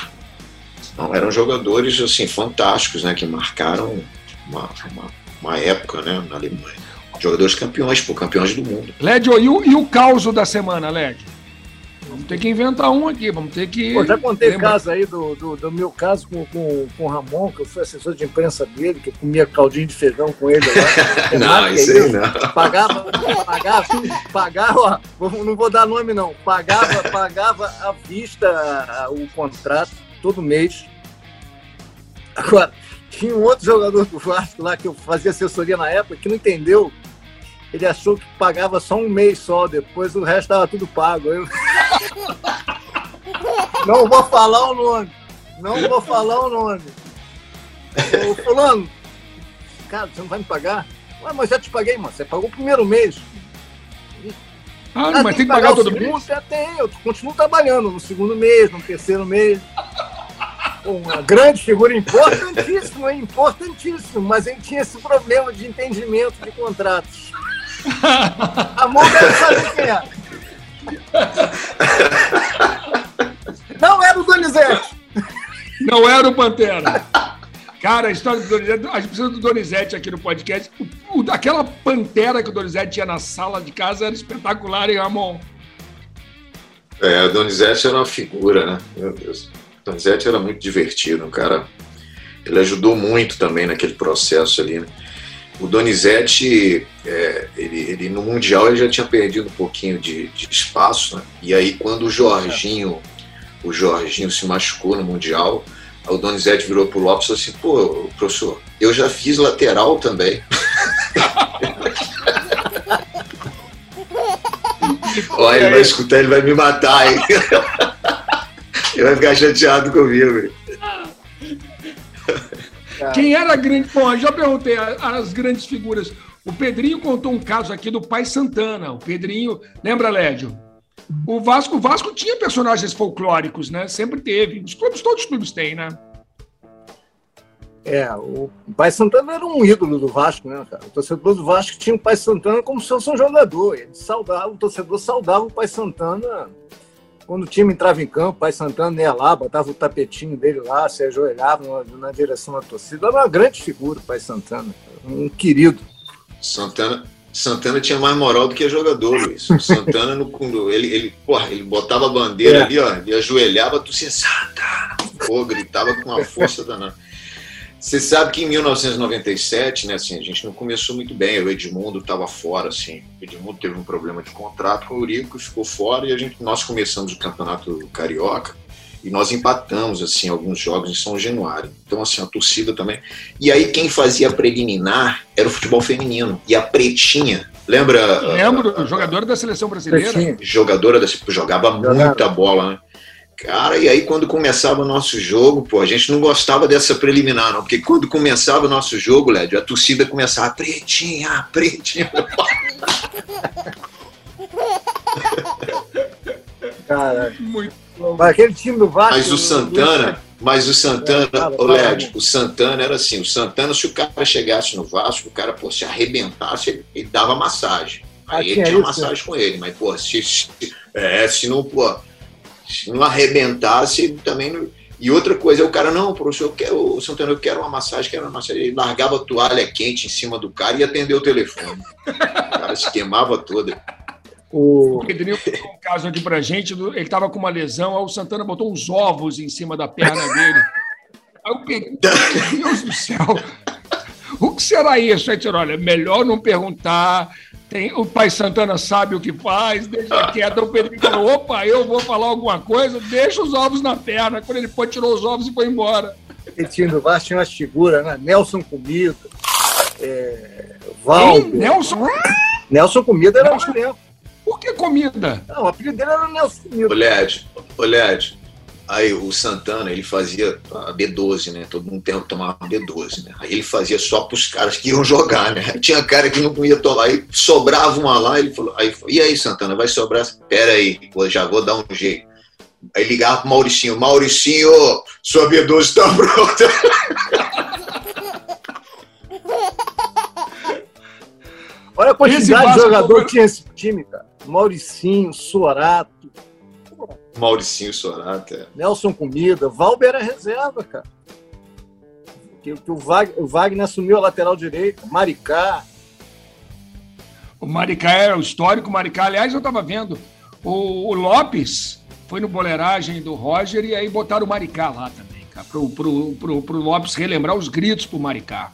[SPEAKER 4] Não, eram jogadores assim, fantásticos, né? Que marcaram uma, uma, uma época né, na Alemanha. Jogadores campeões, pô, campeões do mundo.
[SPEAKER 1] Lédio, e o, e o caos da semana, Lédio? Vamos ter que inventar um aqui, vamos ter que.
[SPEAKER 2] Pô, já contei o caso aí do, do, do, meu caso com, com, com o Ramon, que eu fui assessor de imprensa dele, que eu comia caldinho de feijão com ele lá.
[SPEAKER 4] não, isso aí não.
[SPEAKER 2] Pagava, pagava, pagava, ó, não vou dar nome não, pagava, pagava à vista o contrato todo mês. Agora, tinha um outro jogador do Vasco lá que eu fazia assessoria na época que não entendeu ele achou que pagava só um mês só, depois o resto estava tudo pago. Eu... Não vou falar o nome. Não vou falar o nome. Ô, fulano, cara, você não vai me pagar? Ué, mas já te paguei, mano. Você pagou o primeiro mês.
[SPEAKER 1] Ah, ah mas tem que pagar, pagar todo segundo, mês?
[SPEAKER 2] Já tem, eu continuo trabalhando no segundo mês, no terceiro mês. Uma grande figura importantíssima, importantíssimo, mas ele tinha esse problema de entendimento de contratos. A mão deve saber quem é. Não era o Donizete.
[SPEAKER 1] Não era o Pantera. Cara, a história do Donizete, a gente precisa do Donizete aqui no podcast. O, o, aquela pantera que o Donizete tinha na sala de casa era espetacular, hein, Ramon?
[SPEAKER 4] É, o Donizete era uma figura, né? Meu Deus. O Donizete era muito divertido, um cara. Ele ajudou muito também naquele processo ali, né? O Donizete, é, ele, ele, no Mundial ele já tinha perdido um pouquinho de, de espaço, né? E aí quando o Jorginho, o Jorginho se machucou no Mundial, o Donizete virou pro Lopes e falou assim, pô, professor, eu já fiz lateral também. Olha, ele vai escutar, ele vai me matar, hein? ele vai ficar chateado comigo.
[SPEAKER 1] Quem era grande. Bom, já perguntei as grandes figuras. O Pedrinho contou um caso aqui do pai Santana. O Pedrinho, lembra, Lédio? O Vasco, o Vasco tinha personagens folclóricos, né? Sempre teve. Os clubes, todos os clubes têm, né?
[SPEAKER 2] É, o Pai Santana era um ídolo do Vasco, né, cara? O torcedor do Vasco tinha o Pai Santana como se fosse um jogador. Ele saudava, o torcedor saudava o Pai Santana quando o time entrava em campo, o Pai Santana ia lá, botava o tapetinho dele lá, se ajoelhava na, na direção da torcida. Era uma grande figura o Pai Santana, um querido.
[SPEAKER 4] Santana, Santana tinha mais moral do que jogador, Luiz. O Santana, no, ele, ele, porra, ele botava a bandeira é. ali, ó, e ajoelhava, tu assim, Santana! Pô, gritava com uma força danada. Você sabe que em 1997, né, assim, a gente não começou muito bem. O Edmundo estava fora, assim. O Edmundo teve um problema de contrato com o Eurico, ficou fora e a gente, nós começamos o campeonato carioca e nós empatamos assim alguns jogos em São Januário. Então assim a torcida também. E aí quem fazia preliminar era o futebol feminino e a Pretinha. Lembra?
[SPEAKER 1] Lembro, jogadora da seleção brasileira. Pretinha.
[SPEAKER 4] Jogadora da jogava muita bola, né? Cara, e aí quando começava o nosso jogo, pô, a gente não gostava dessa preliminar, não, porque quando começava o nosso jogo, Lédio, a torcida começava, pretinha, pretinha.
[SPEAKER 2] Cara, muito aquele time do Vasco.
[SPEAKER 4] Mas o Santana, mas o Santana, é, o Lédio, o Santana era assim, o Santana, se o cara chegasse no Vasco, o cara, pô, se arrebentasse, ele, ele dava massagem. Aí ah, ele tinha isso, massagem com ele, mas, pô, se, se, é, se não, pô, se não arrebentasse, também não. E outra coisa, o cara, não, professor, eu quero, o Santana, eu quero uma massagem, quero uma massagem. Ele largava a toalha quente em cima do cara e atendeu o telefone. O cara se queimava toda.
[SPEAKER 1] O Pedrinho contou um caso aqui pra gente, ele estava com uma lesão, aí o Santana botou uns ovos em cima da perna dele. Aí eu peguei, meu Deus do céu, o que será isso? Aí disseram, olha, melhor não perguntar, tem, o pai Santana sabe o que faz, deixa quieto. O Pedrinho falou, opa, eu vou falar alguma coisa, deixa os ovos na perna. Quando ele foi, tirou os ovos e foi embora.
[SPEAKER 2] Do Vasco, tinha umas figuras, né? Nelson Comida, é.
[SPEAKER 1] Nelson?
[SPEAKER 2] Nelson Comida era um
[SPEAKER 1] por que comida?
[SPEAKER 2] Não, o apelido dele era Nelson Comida.
[SPEAKER 4] Ô, Led, aí o Santana, ele fazia a B12, né? Todo mundo tem que tomar B12, né? Aí ele fazia só para os caras que iam jogar, né? Tinha cara que não ia tomar, aí sobrava uma lá, ele falou, aí, e aí, Santana, vai sobrar? Pera aí, pô, já vou dar um jeito. Aí ligava pro Mauricinho, Mauricinho, sua B12 está pronta.
[SPEAKER 2] Olha a quantidade de jogador que tinha esse time, cara. Mauricinho, Sorato.
[SPEAKER 4] Mauricinho Sorato, é.
[SPEAKER 2] Nelson Comida, Valber era reserva, cara. Que, que o, Wagner, o Wagner assumiu a lateral direita, Maricá.
[SPEAKER 1] O Maricá era o histórico Maricá. Aliás, eu estava vendo, o, o, Lopes foi no boleiragem do Roger e aí botaram o Maricá lá também, cara, pro, pro, pro, pro Lopes relembrar os gritos pro Maricá.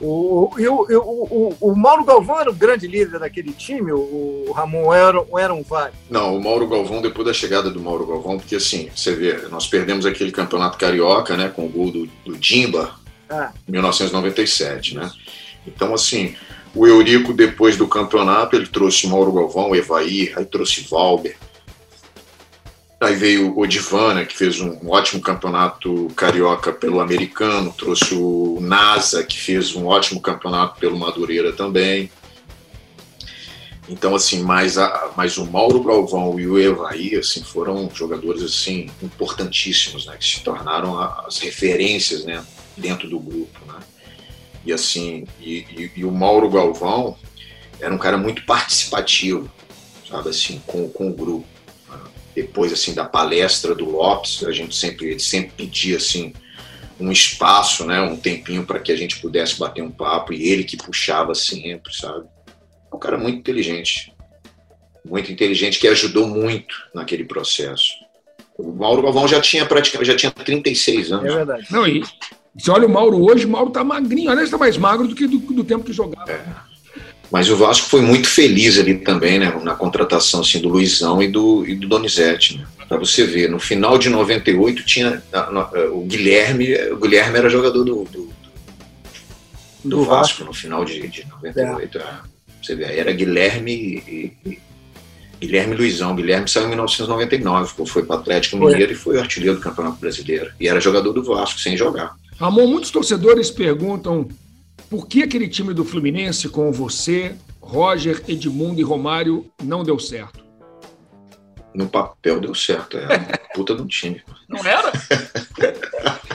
[SPEAKER 2] O, eu, eu, o, o, Mauro Galvão era o grande líder daquele time, o, Ramon era, era um vale?
[SPEAKER 4] Não, o Mauro Galvão, depois da chegada do Mauro Galvão, porque assim, você vê, nós perdemos aquele campeonato carioca, né, com o gol do, do Dimba, ah. em 1997, né? Então, assim, o Eurico, depois do campeonato, ele trouxe Mauro Galvão, o Evair, aí trouxe Valber, Aí veio o Odivana, que fez um ótimo campeonato carioca pelo americano, trouxe o NASA, que fez um ótimo campeonato pelo Madureira também. Então, assim, mais, a, mais o Mauro Galvão e o Evaí, assim, foram jogadores, assim, importantíssimos, né? Que se tornaram as referências, né? Dentro do grupo, né? E, assim, e, e, e o Mauro Galvão era um cara muito participativo, sabe, assim, com, com o grupo depois assim da palestra do Lopes, a gente sempre ele sempre pedia assim um espaço, né, um tempinho para que a gente pudesse bater um papo e ele que puxava sempre, sabe? É um cara muito inteligente, muito inteligente que ajudou muito naquele processo. O Mauro Galvão já tinha praticamente já tinha 36 anos.
[SPEAKER 1] É verdade. Não, e você olha o Mauro hoje, o Mauro tá magrinho, aliás, tá mais magro do que do, do tempo que jogava. É.
[SPEAKER 4] Mas o Vasco foi muito feliz ali também, né, na contratação assim, do Luizão e do, e do Donizete. Né? Para você ver, no final de 98 tinha o Guilherme, o Guilherme era jogador do, do, do, do Vasco, no final de, de 98. É. é. Você vê, era Guilherme e, e Guilherme Luizão. Guilherme saiu em 1999, foi para o Atlético Mineiro e foi artilheiro do Campeonato Brasileiro. E era jogador do Vasco, sem jogar.
[SPEAKER 1] Ramon, muitos torcedores perguntam por que aquele time do Fluminense com você, Roger, Edmundo e Romário não deu certo?
[SPEAKER 4] No papel deu certo, é puta do time.
[SPEAKER 1] Não era?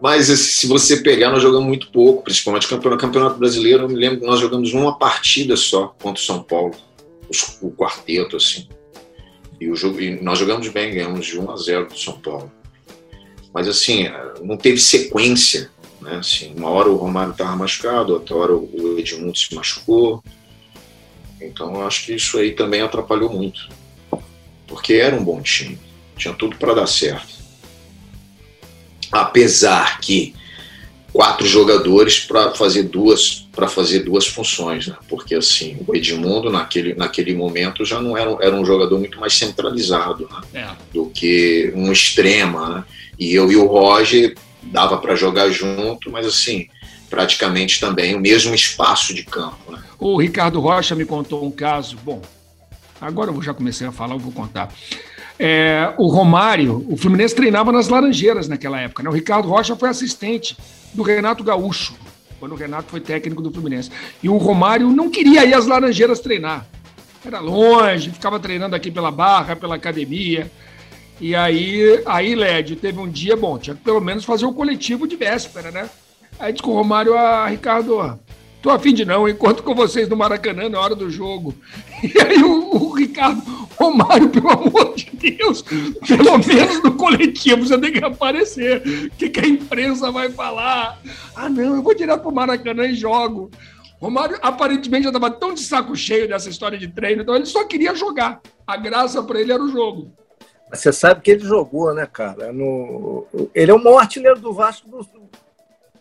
[SPEAKER 4] Mas se você pegar, nós jogamos muito pouco, principalmente no Campeonato Brasileiro. Eu me lembro que nós jogamos uma partida só contra o São Paulo, o quarteto, assim. E, o jogo, e nós jogamos bem, ganhamos de 1 a 0 do São Paulo. Mas assim, não teve sequência né? Assim, uma hora o Romário estava machucado, outra hora o Edmundo se machucou. Então eu acho que isso aí também atrapalhou muito. Porque era um bom time, tinha tudo para dar certo. Apesar que quatro jogadores para fazer duas para fazer duas funções, né? porque assim o Edmundo naquele, naquele momento já não era, era um jogador muito mais centralizado né? é. do que um extrema, né? e eu e o Roger dava para jogar junto, mas assim, praticamente também o mesmo espaço de campo. Né?
[SPEAKER 1] O Ricardo Rocha me contou um caso, bom, agora eu já comecei a falar, eu vou contar. É, o Romário, o Fluminense treinava nas Laranjeiras naquela época. Né? O Ricardo Rocha foi assistente do Renato Gaúcho, quando o Renato foi técnico do Fluminense. E o Romário não queria ir às Laranjeiras treinar. Era longe, ficava treinando aqui pela Barra, pela academia. E aí, aí, Led, teve um dia, bom, tinha que pelo menos fazer um coletivo de véspera, né? Aí disse com o Romário, ah, Ricardo, tô afim de não, encontro com vocês no Maracanã na hora do jogo. E aí o, o Ricardo, Romário, pelo amor de Deus, pelo menos no coletivo você tem que aparecer. O que, que a imprensa vai falar? Ah, não, eu vou direto pro Maracanã e jogo. Romário aparentemente já estava tão de saco cheio dessa história de treino, então ele só queria jogar. A graça para ele era o jogo.
[SPEAKER 2] Você sabe que ele jogou, né, cara? No... Ele é o maior artilheiro do Vasco do,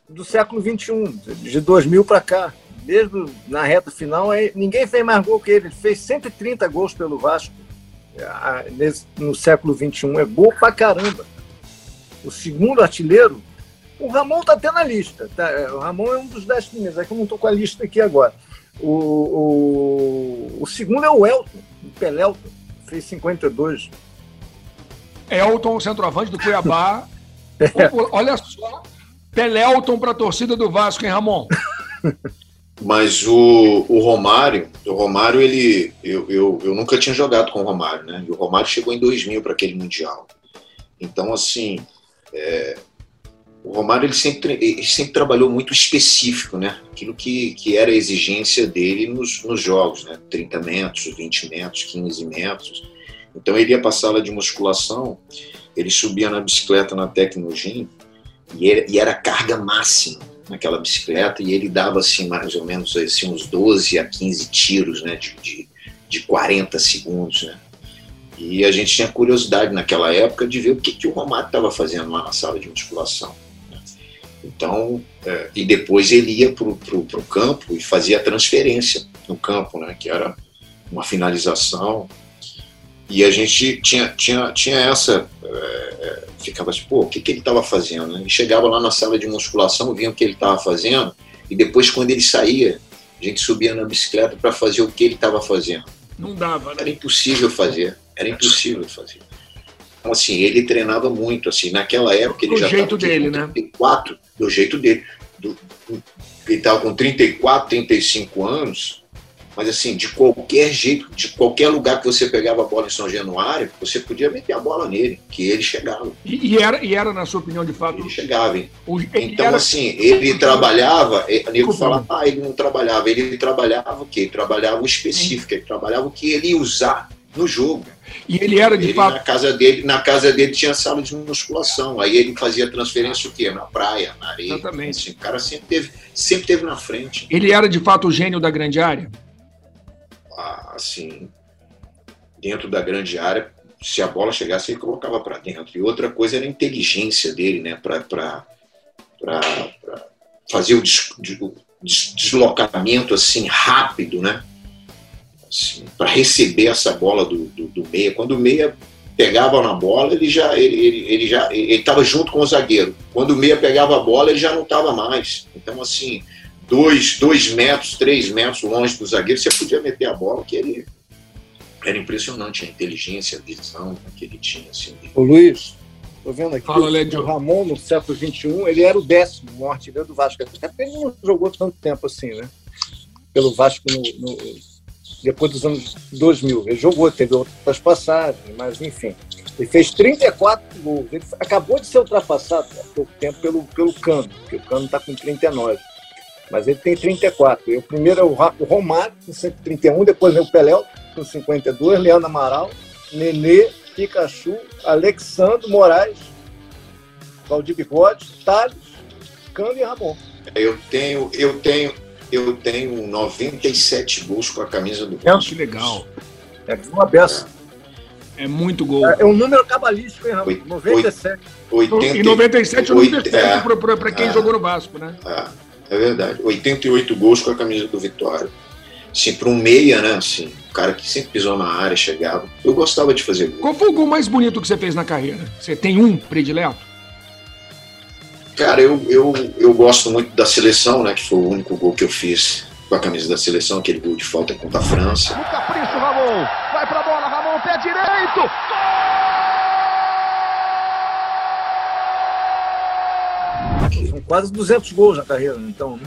[SPEAKER 2] do século XXI, de 2000 para cá. Desde na reta final, ninguém fez mais gol que ele. Ele fez 130 gols pelo Vasco no século XXI. É gol pra caramba. O segundo artilheiro, o Ramon tá até na lista. Tá? O Ramon é um dos dez primeiros. É que eu não estou com a lista aqui agora. O, o, o segundo é o Elton, o Pelelton, fez 52.
[SPEAKER 1] Elton, centroavante do Cuiabá. Olha só, Pelelton para a torcida do Vasco, hein, Ramon?
[SPEAKER 4] Mas o, o Romário, o Romário, ele, eu, eu, eu nunca tinha jogado com o Romário, né? E o Romário chegou em 2000 para aquele Mundial. Então, assim, é, o Romário ele sempre, ele sempre trabalhou muito específico, né? Aquilo que, que era a exigência dele nos, nos jogos, né? 30 metros, 20 metros, 15 metros. Então ele ia para a sala de musculação, ele subia na bicicleta na Tecnogym e, e era carga máxima naquela bicicleta e ele dava assim mais ou menos assim, uns 12 a 15 tiros né, de, de, de 40 segundos. Né? E a gente tinha curiosidade naquela época de ver o que, que o Romário estava fazendo lá na sala de musculação. Né? Então, é, e depois ele ia para o campo e fazia a transferência no campo, né, que era uma finalização. E a gente tinha, tinha, tinha essa. É, ficava assim, pô, o que, que ele estava fazendo? E chegava lá na sala de musculação, via o que ele estava fazendo, e depois, quando ele saía, a gente subia na bicicleta para fazer o que ele estava fazendo.
[SPEAKER 1] Não dava, né?
[SPEAKER 4] Era impossível fazer, era impossível fazer. Então, assim, ele treinava muito, assim, naquela época ele
[SPEAKER 1] do
[SPEAKER 4] já
[SPEAKER 1] jeito dele,
[SPEAKER 4] 34, né? do jeito dele. Do, ele estava com 34, 35 anos, mas assim, de qualquer jeito, de qualquer lugar que você pegava a bola em São Januário, você podia meter a bola nele, que ele chegava.
[SPEAKER 1] E, e era, e era, na sua opinião, de fato.
[SPEAKER 4] Ele chegava. Hein? O, então, era... assim, ele trabalhava, o nego fala, ah, ele não trabalhava. Ele trabalhava o quê? Ele trabalhava o específico, ele trabalhava o que ele ia usar no jogo.
[SPEAKER 1] E ele era de
[SPEAKER 4] ele,
[SPEAKER 1] fato.
[SPEAKER 4] Na casa, dele, na casa dele tinha sala de musculação. Aí ele fazia transferência o quê? Na praia, na areia.
[SPEAKER 1] Exatamente.
[SPEAKER 4] Assim, o cara sempre teve, sempre teve na frente.
[SPEAKER 1] Ele era de fato o gênio da grande área?
[SPEAKER 4] Assim, dentro da grande área, se a bola chegasse, ele colocava para dentro. E outra coisa era a inteligência dele, né, para fazer o, des, o deslocamento assim rápido, né, assim, para receber essa bola do, do, do, meia. Quando o meia pegava na bola, ele já ele, ele, ele já ele estava junto com o zagueiro. Quando o meia pegava a bola, ele já não estava mais. Então assim dois, dois metros, três metros longe do zagueiro, você podia meter a bola, que ele era impressionante a inteligência, a visão que ele tinha. Assim,
[SPEAKER 2] Ô Luiz, tô vendo aqui,
[SPEAKER 1] Fala,
[SPEAKER 2] o Ramon, no século XXI, ele era o décimo maior artilheiro do Vasco. Até porque ele não jogou tanto tempo assim, né? Pelo Vasco no, no, depois dos anos 2000. Ele jogou, teve outras passagens, mas enfim. Ele fez 34 gols. Ele acabou de ser ultrapassado há pouco tempo pelo, pelo Cano, porque o Cano está com 39 mas ele tem 34. E o primeiro é o Romário, com 131, depois vem o Pelé, com 52, Leandro Amaral, Nenê, Pikachu, Alexandre Moraes, Valdir Bigode, Thales, Cano e Ramon.
[SPEAKER 4] Eu tenho, eu tenho, eu tenho 97 gols com a camisa do
[SPEAKER 1] Vasco. Que legal.
[SPEAKER 2] É uma beça.
[SPEAKER 1] É muito gol.
[SPEAKER 2] É, é um número cabalístico, hein, Ramon? 97.
[SPEAKER 1] 80, e 97 é um número perfeito é, para quem é, jogou no Vasco, né?
[SPEAKER 4] É. É verdade. 88 gols com a camisa do Vitória. Assim, para um meia, né? Assim, um cara que sempre pisou na área, chegava. Eu gostava de fazer gol.
[SPEAKER 1] Qual foi o gol mais bonito que você fez na carreira? Você tem um predileto?
[SPEAKER 4] Cara, eu, eu, eu gosto muito da seleção, né? Que foi o único gol que eu fiz com a camisa da seleção, aquele gol de falta contra a França.
[SPEAKER 7] O capricho, Ramon. Vai pra bola, Ramon, pé direito.
[SPEAKER 2] Quase 200 gols na carreira, então, né?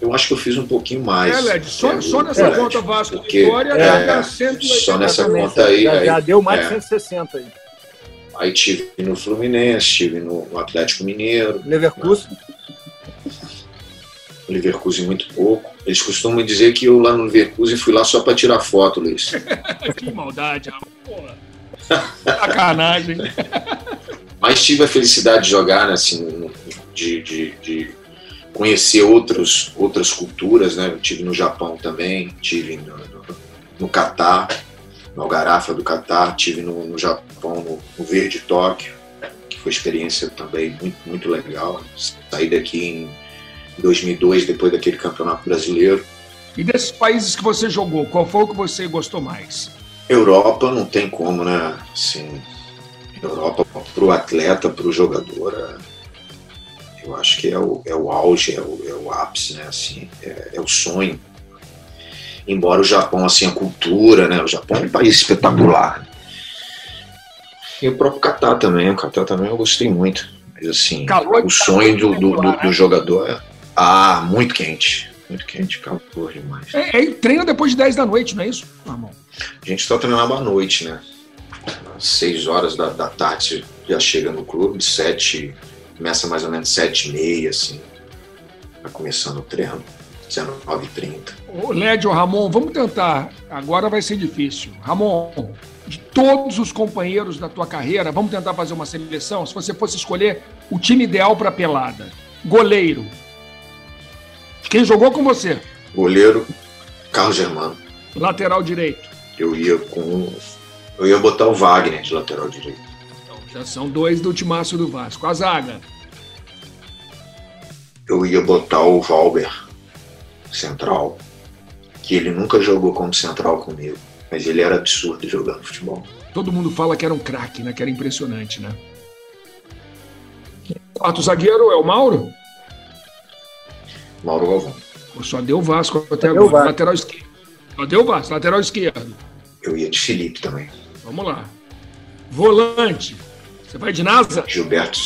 [SPEAKER 4] Eu acho que eu fiz um pouquinho mais.
[SPEAKER 1] É, Led, só, é, só nessa é, conta Vasco porque, Vitória
[SPEAKER 4] é, já 180. Só nessa conta aí.
[SPEAKER 2] Já,
[SPEAKER 4] aí,
[SPEAKER 2] já deu mais de 160 é. aí.
[SPEAKER 4] Aí tive no Fluminense, tive no, Atlético Mineiro.
[SPEAKER 2] Leverkusen.
[SPEAKER 4] no Leverkusen muito pouco. Eles costumam dizer que eu lá no Leverkusen fui lá só para tirar foto, Luiz.
[SPEAKER 1] que maldade, porra. Sacanagem.
[SPEAKER 4] Mas tive a felicidade de jogar, né, assim, de, de, de, conhecer outros, outras culturas, né? Eu tive no Japão também, tive no, no, no Catar, no Algarafa do Catar, tive no, no Japão, no, no Verde Tóquio, que foi experiência também muito, muito legal. Saí daqui em 2002, depois daquele campeonato brasileiro.
[SPEAKER 1] E desses países que você jogou, qual foi o que você gostou mais?
[SPEAKER 4] Europa não tem como, né? Assim, Europa para o atleta, para o jogador, é, eu acho que é o, é o auge, é o, é o ápice, né? Assim, é, é, o sonho. Embora o Japão, assim, a cultura, né? O Japão é um país espetacular. E o próprio Catar também, o Catar também eu gostei muito. Mas assim, calor, o sonho do, do, do, do jogador é ah, muito quente. Muito quente, calor demais.
[SPEAKER 1] É, é, treina depois de 10 da noite, não é isso, irmão?
[SPEAKER 4] A gente só treinava à noite, né? Às 6 horas da, da tarde já chega no clube, 7, começa mais ou menos 7 e meia, assim. Tá começando o treino. 19h30.
[SPEAKER 1] Ô, Lédio, Ramon, vamos tentar. Agora vai ser difícil. Ramon, de todos os companheiros da tua carreira, vamos tentar fazer uma seleção? Se você fosse escolher o time ideal para pelada. Goleiro, quem jogou com você?
[SPEAKER 4] Goleiro, Carlos Germano.
[SPEAKER 1] Lateral direito.
[SPEAKER 4] Eu ia com. Eu ia botar o Wagner de lateral direito.
[SPEAKER 1] Já são dois do timaço do Vasco. A zaga.
[SPEAKER 4] Eu ia botar o Valber, central. Que ele nunca jogou como central comigo. Mas ele era absurdo jogando futebol.
[SPEAKER 1] Todo mundo fala que era um craque, né? Que era impressionante, né? Quarto zagueiro é o Mauro?
[SPEAKER 4] Mauro Galvão.
[SPEAKER 1] Só deu Vasco até agora. Vasco. Lateral esquerdo. Só deu Vasco, lateral esquerdo.
[SPEAKER 4] Eu ia de Felipe também.
[SPEAKER 1] Vamos lá. Volante. Você vai de NASA?
[SPEAKER 4] Gilberto,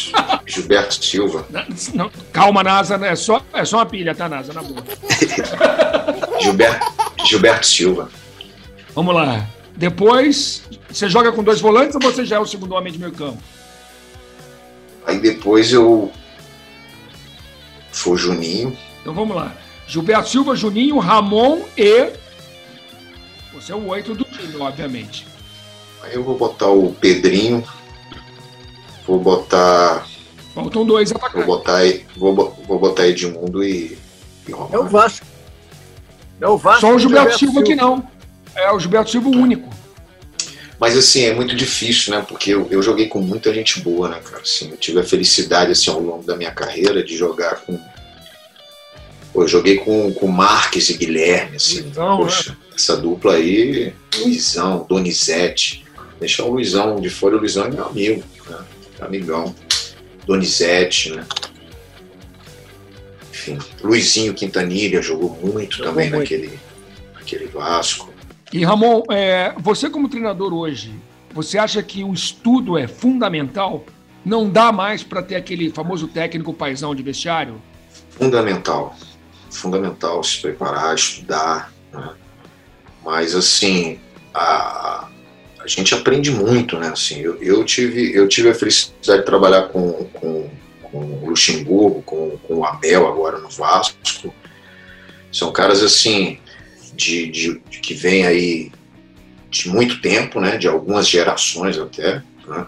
[SPEAKER 4] Gilberto Silva.
[SPEAKER 1] Não, calma, NASA, né? é, só, é só uma pilha, tá, NASA, na boa.
[SPEAKER 4] Gilberto, Gilberto Silva.
[SPEAKER 1] Vamos lá. Depois, você joga com dois volantes ou você já é o segundo homem de meio campo?
[SPEAKER 4] Aí depois eu. Foi Juninho.
[SPEAKER 1] Então vamos lá. Gilberto Silva, Juninho, Ramon e. Você é o oito do time, obviamente.
[SPEAKER 4] Eu vou botar o Pedrinho. Vou botar.
[SPEAKER 1] Faltam dois atacantes.
[SPEAKER 4] Vou botar, vou, vou botar Edmundo e, e
[SPEAKER 2] É o Vasco. É o Vasco.
[SPEAKER 1] Só o Gilberto, Gilberto Silva, Silva que não. É o Gilberto Silva o único.
[SPEAKER 4] Mas assim, é muito difícil, né? Porque eu, eu joguei com muita gente boa, né, cara? Assim, eu tive a felicidade, assim, ao longo da minha carreira de jogar com Pô, eu joguei com, com Marques e Guilherme, assim. Luizão, poxa, né? essa dupla aí, Luizão, Donizete. Deixar o Luizão de fora, o Luizão é meu amigo, né? Amigão. Donizete, né? Enfim, Luizinho Quintanilha jogou muito jogou também muito. Naquele, naquele Vasco.
[SPEAKER 1] E Ramon, é, você como treinador hoje, você acha que o estudo é fundamental? Não dá mais para ter aquele famoso técnico paisão de vestiário?
[SPEAKER 4] Fundamental fundamental se preparar, estudar, né? mas assim a, a gente aprende muito, né? Assim, eu, eu, tive eu tive a felicidade de trabalhar com, com, com o Luxemburgo, com, com o Abel agora no Vasco. São caras assim de, de, de que vêm aí de muito tempo, né? De algumas gerações até, né?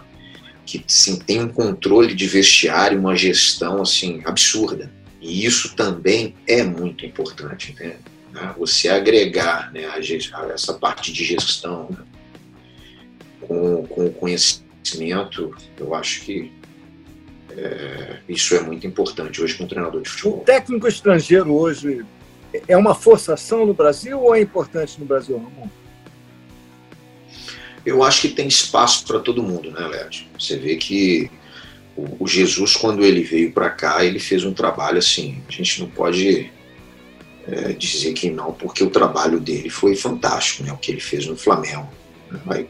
[SPEAKER 4] que sim, tem um controle de vestiário, uma gestão assim absurda. E isso também é muito importante, né? Você agregar né, a, essa parte de gestão né? Com, com o conhecimento, eu acho que é, isso é muito importante hoje com um treinador de futebol.
[SPEAKER 2] O técnico estrangeiro hoje é uma forçação no Brasil ou é importante no Brasil, Ramon?
[SPEAKER 4] Eu acho que tem espaço para todo mundo, né, Léo? Você vê que o, Jesus, quando ele veio para cá, ele fez um trabalho assim. A gente não pode é, dizer que não, porque o trabalho dele foi fantástico, né? O que ele fez no Flamengo. Vai,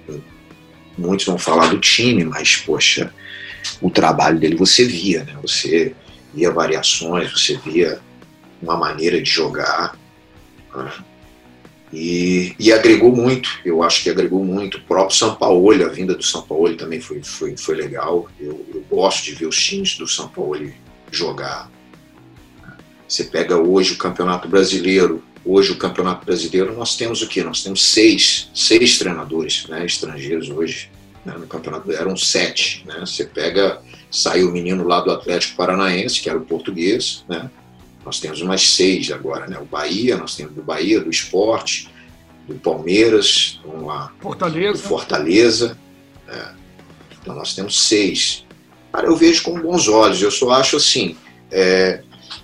[SPEAKER 4] muitos vão falar do time, mas, poxa, o trabalho dele você via, né? Você via variações, você via uma maneira de jogar. Né? E, e, agregou muito, eu acho que agregou muito. O próprio São Paulo, a vinda do São Paulo também foi, foi, foi legal. Eu, eu gosto de ver os times do São Paulo jogar. Você pega hoje o Campeonato Brasileiro, hoje o Campeonato Brasileiro, nós temos o quê? Nós temos seis, seis treinadores né, estrangeiros hoje né, no Campeonato Eram sete. Né? Você pega, saiu o menino lá do Atlético Paranaense, que era o português, né? Nós temos mais seis agora, né? O Bahia, nós temos do Bahia, do Esporte, do Palmeiras, lá,
[SPEAKER 1] Fortaleza.
[SPEAKER 4] do Fortaleza. Né? Então nós temos seis. Cara, eu vejo com bons olhos. Eu só acho assim. É,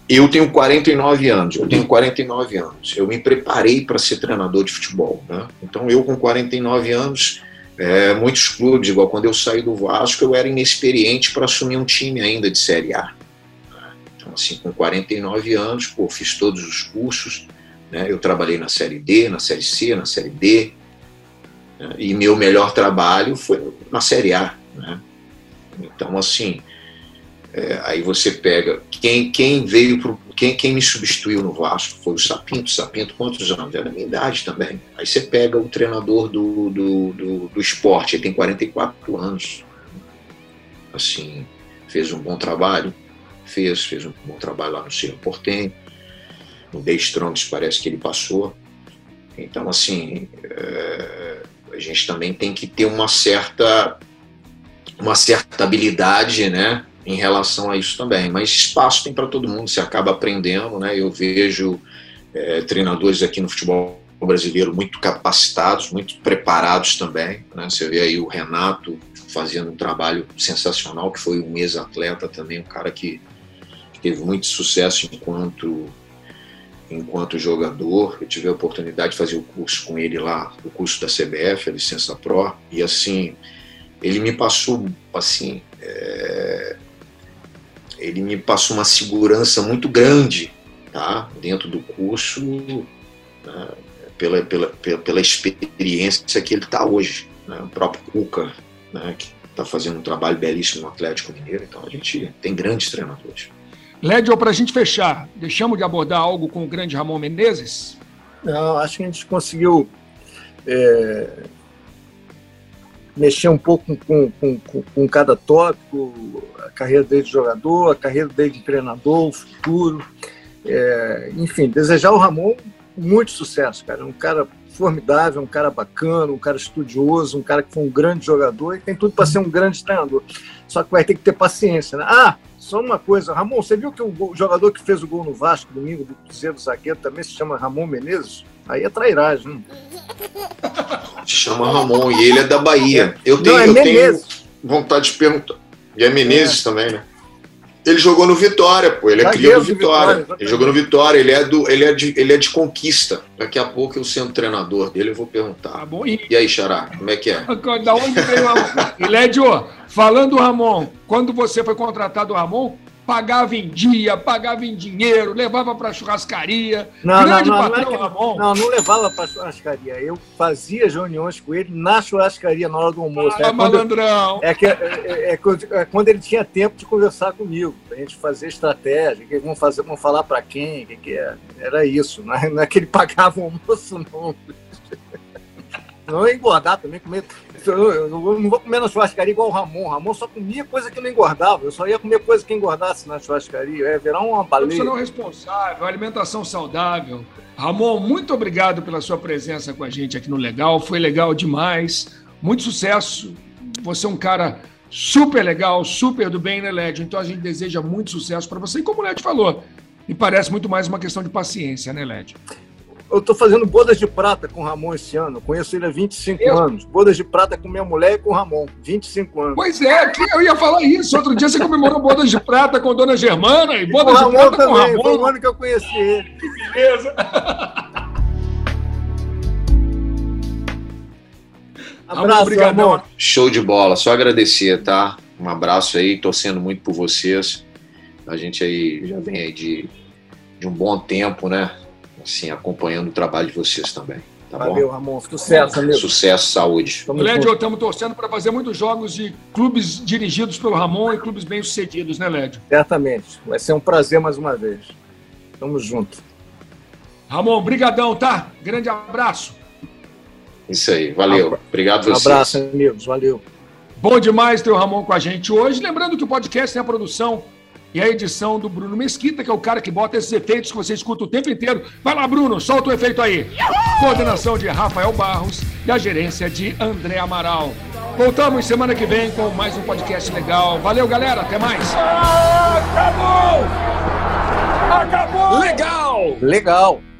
[SPEAKER 4] eu tenho 49 anos, eu tenho 49 anos. Eu me preparei para ser treinador de futebol. Né? Então eu com 49 anos, é, muitos clubes, igual quando eu saí do Vasco, eu era inexperiente para assumir um time ainda de Série A. Então, assim, com 49 anos, pô, fiz todos os cursos, né? eu trabalhei na Série D, na Série C, na Série D, né? e meu melhor trabalho foi na Série A. Né? Então, assim, é, aí você pega quem, quem veio pro, quem, quem me substituiu no Vasco foi o Sapinto. Sapinto, quantos anos? Era da minha idade também. Aí você pega o treinador do, do, do, do esporte, ele tem 44 anos. Assim, fez um bom trabalho fez, fez um bom trabalho lá no Cerro Portenho. No The Strongs parece que ele passou. Então, assim, é, a gente também tem que ter uma certa, uma certa habilidade, né, em relação a isso também. Mas espaço tem para todo mundo, você acaba aprendendo, né? Eu vejo é, treinadores aqui no futebol brasileiro muito capacitados, muito preparados também. Né? Você vê aí o Renato fazendo um trabalho sensacional, que foi um ex-atleta também, um cara que teve muito sucesso enquanto enquanto jogador. Eu tive a oportunidade de fazer o curso com ele lá, o curso da CBF, a licença Pro, e assim ele me passou assim é, ele me passou uma segurança muito grande tá? Dentro do curso né, pela, pela, pela, pela, experiência que ele está hoje né, o próprio Cuca né, que está fazendo um trabalho belíssimo no Atlético Mineiro. Então a gente tem grandes treinadores.
[SPEAKER 1] Lédio, para a gente fechar, deixamos de abordar algo com o grande Ramon Menezes?
[SPEAKER 2] Não, acho que a gente conseguiu é, mexer um pouco com, com, com, com, cada tópico, a carreira dele de jogador, a carreira dele de treinador, o futuro. É, enfim, desejar ao Ramon muito sucesso, cara. Um cara formidável, um cara bacana, um cara estudioso, um cara que foi um grande jogador e tem tudo para ser um grande treinador. Só que vai ter que ter paciência. Né? Ah, só uma coisa, Ramon, você viu que o jogador que fez o gol no Vasco domingo, do Cruzeiro zagueiro, também se chama Ramon Menezes? Aí é trairagem, hein?
[SPEAKER 4] Se chama Ramon e ele é da Bahia. Eu tenho,
[SPEAKER 2] Não, é
[SPEAKER 4] eu tenho vontade de perguntar. E é Menezes é. também, né? Ele jogou no Vitória, pô. Ele é cria do Vitória. Vitória ele jogou no Vitória. Ele é, do, ele, é de, ele é de conquista. Daqui a pouco eu sendo treinador dele, eu vou perguntar. Tá bom, e... e aí, Xará, como é que é?
[SPEAKER 1] Da onde veio o Ramon? Lédio, falando do Ramon, quando você foi contratado o Ramon, pagava em dia, pagava em dinheiro, levava para churrascaria.
[SPEAKER 2] Não, Grande não, não, patrão, não, é que, não, não levava para churrascaria. Eu fazia reuniões com ele na churrascaria na hora do almoço.
[SPEAKER 1] Ah, é malandrão!
[SPEAKER 2] é, que, é, é, é, quando ele tinha tempo de conversar comigo, a gente fazer estratégia, que vão fazer, vão falar para quem, que, que é. Era isso, não é, não é que ele pagava o almoço, não. Não ia engordar também, comer. Eu não vou comer na churrascaria igual o Ramon. O Ramon só comia coisa que não engordava. Eu só ia comer coisa que engordasse na churrascaria. É virar uma baleia.
[SPEAKER 1] não responsável, alimentação saudável. Ramon, muito obrigado pela sua presença com a gente aqui no Legal. Foi legal demais. Muito sucesso. Você é um cara super legal, super do bem, né, Led? Então a gente deseja muito sucesso para você. E como o Led falou, me parece muito mais uma questão de paciência, né, Led?
[SPEAKER 2] Eu estou fazendo bodas de prata com o Ramon esse ano. Eu conheço ele há 25 eu... anos. Bodas de prata com minha mulher e com o Ramon. 25 anos.
[SPEAKER 1] Pois é, eu ia falar isso. Outro dia você comemorou bodas de prata com a Dona Germana e bodas de prata também. com o Ramon.
[SPEAKER 2] Foi o ano que eu conheci ele.
[SPEAKER 1] Que beleza.
[SPEAKER 2] Abraço, Obrigadão.
[SPEAKER 4] Show de bola. Só agradecer, tá? Um abraço aí, torcendo muito por vocês. A gente aí já vem aí de, de um bom tempo, né? Assim, acompanhando o trabalho de vocês também. Tá
[SPEAKER 2] Valeu,
[SPEAKER 4] bom?
[SPEAKER 2] Ramon. Sucesso, amigo.
[SPEAKER 4] Sucesso, saúde.
[SPEAKER 1] Lédio, estamos torcendo para fazer muitos jogos de clubes dirigidos pelo Ramon e clubes bem-sucedidos, né, Lédio?
[SPEAKER 2] Certamente. Vai ser um prazer mais uma vez. Tamo junto.
[SPEAKER 1] Ramon, brigadão, tá? Grande abraço.
[SPEAKER 4] Isso aí, valeu. Obrigado
[SPEAKER 2] a vocês. Um abraço, amigos. Valeu.
[SPEAKER 1] Bom demais ter o Ramon com a gente hoje. Lembrando que o podcast tem a produção e a edição do Bruno Mesquita, que é o cara que bota esses efeitos que você escuta o tempo inteiro. Vai lá, Bruno, solta o efeito aí. Coordenação de Rafael Barros e a gerência de André Amaral. Voltamos semana que vem com mais um podcast legal. Valeu, galera. Até mais.
[SPEAKER 7] Acabou! Acabou!
[SPEAKER 1] Legal!
[SPEAKER 2] Legal.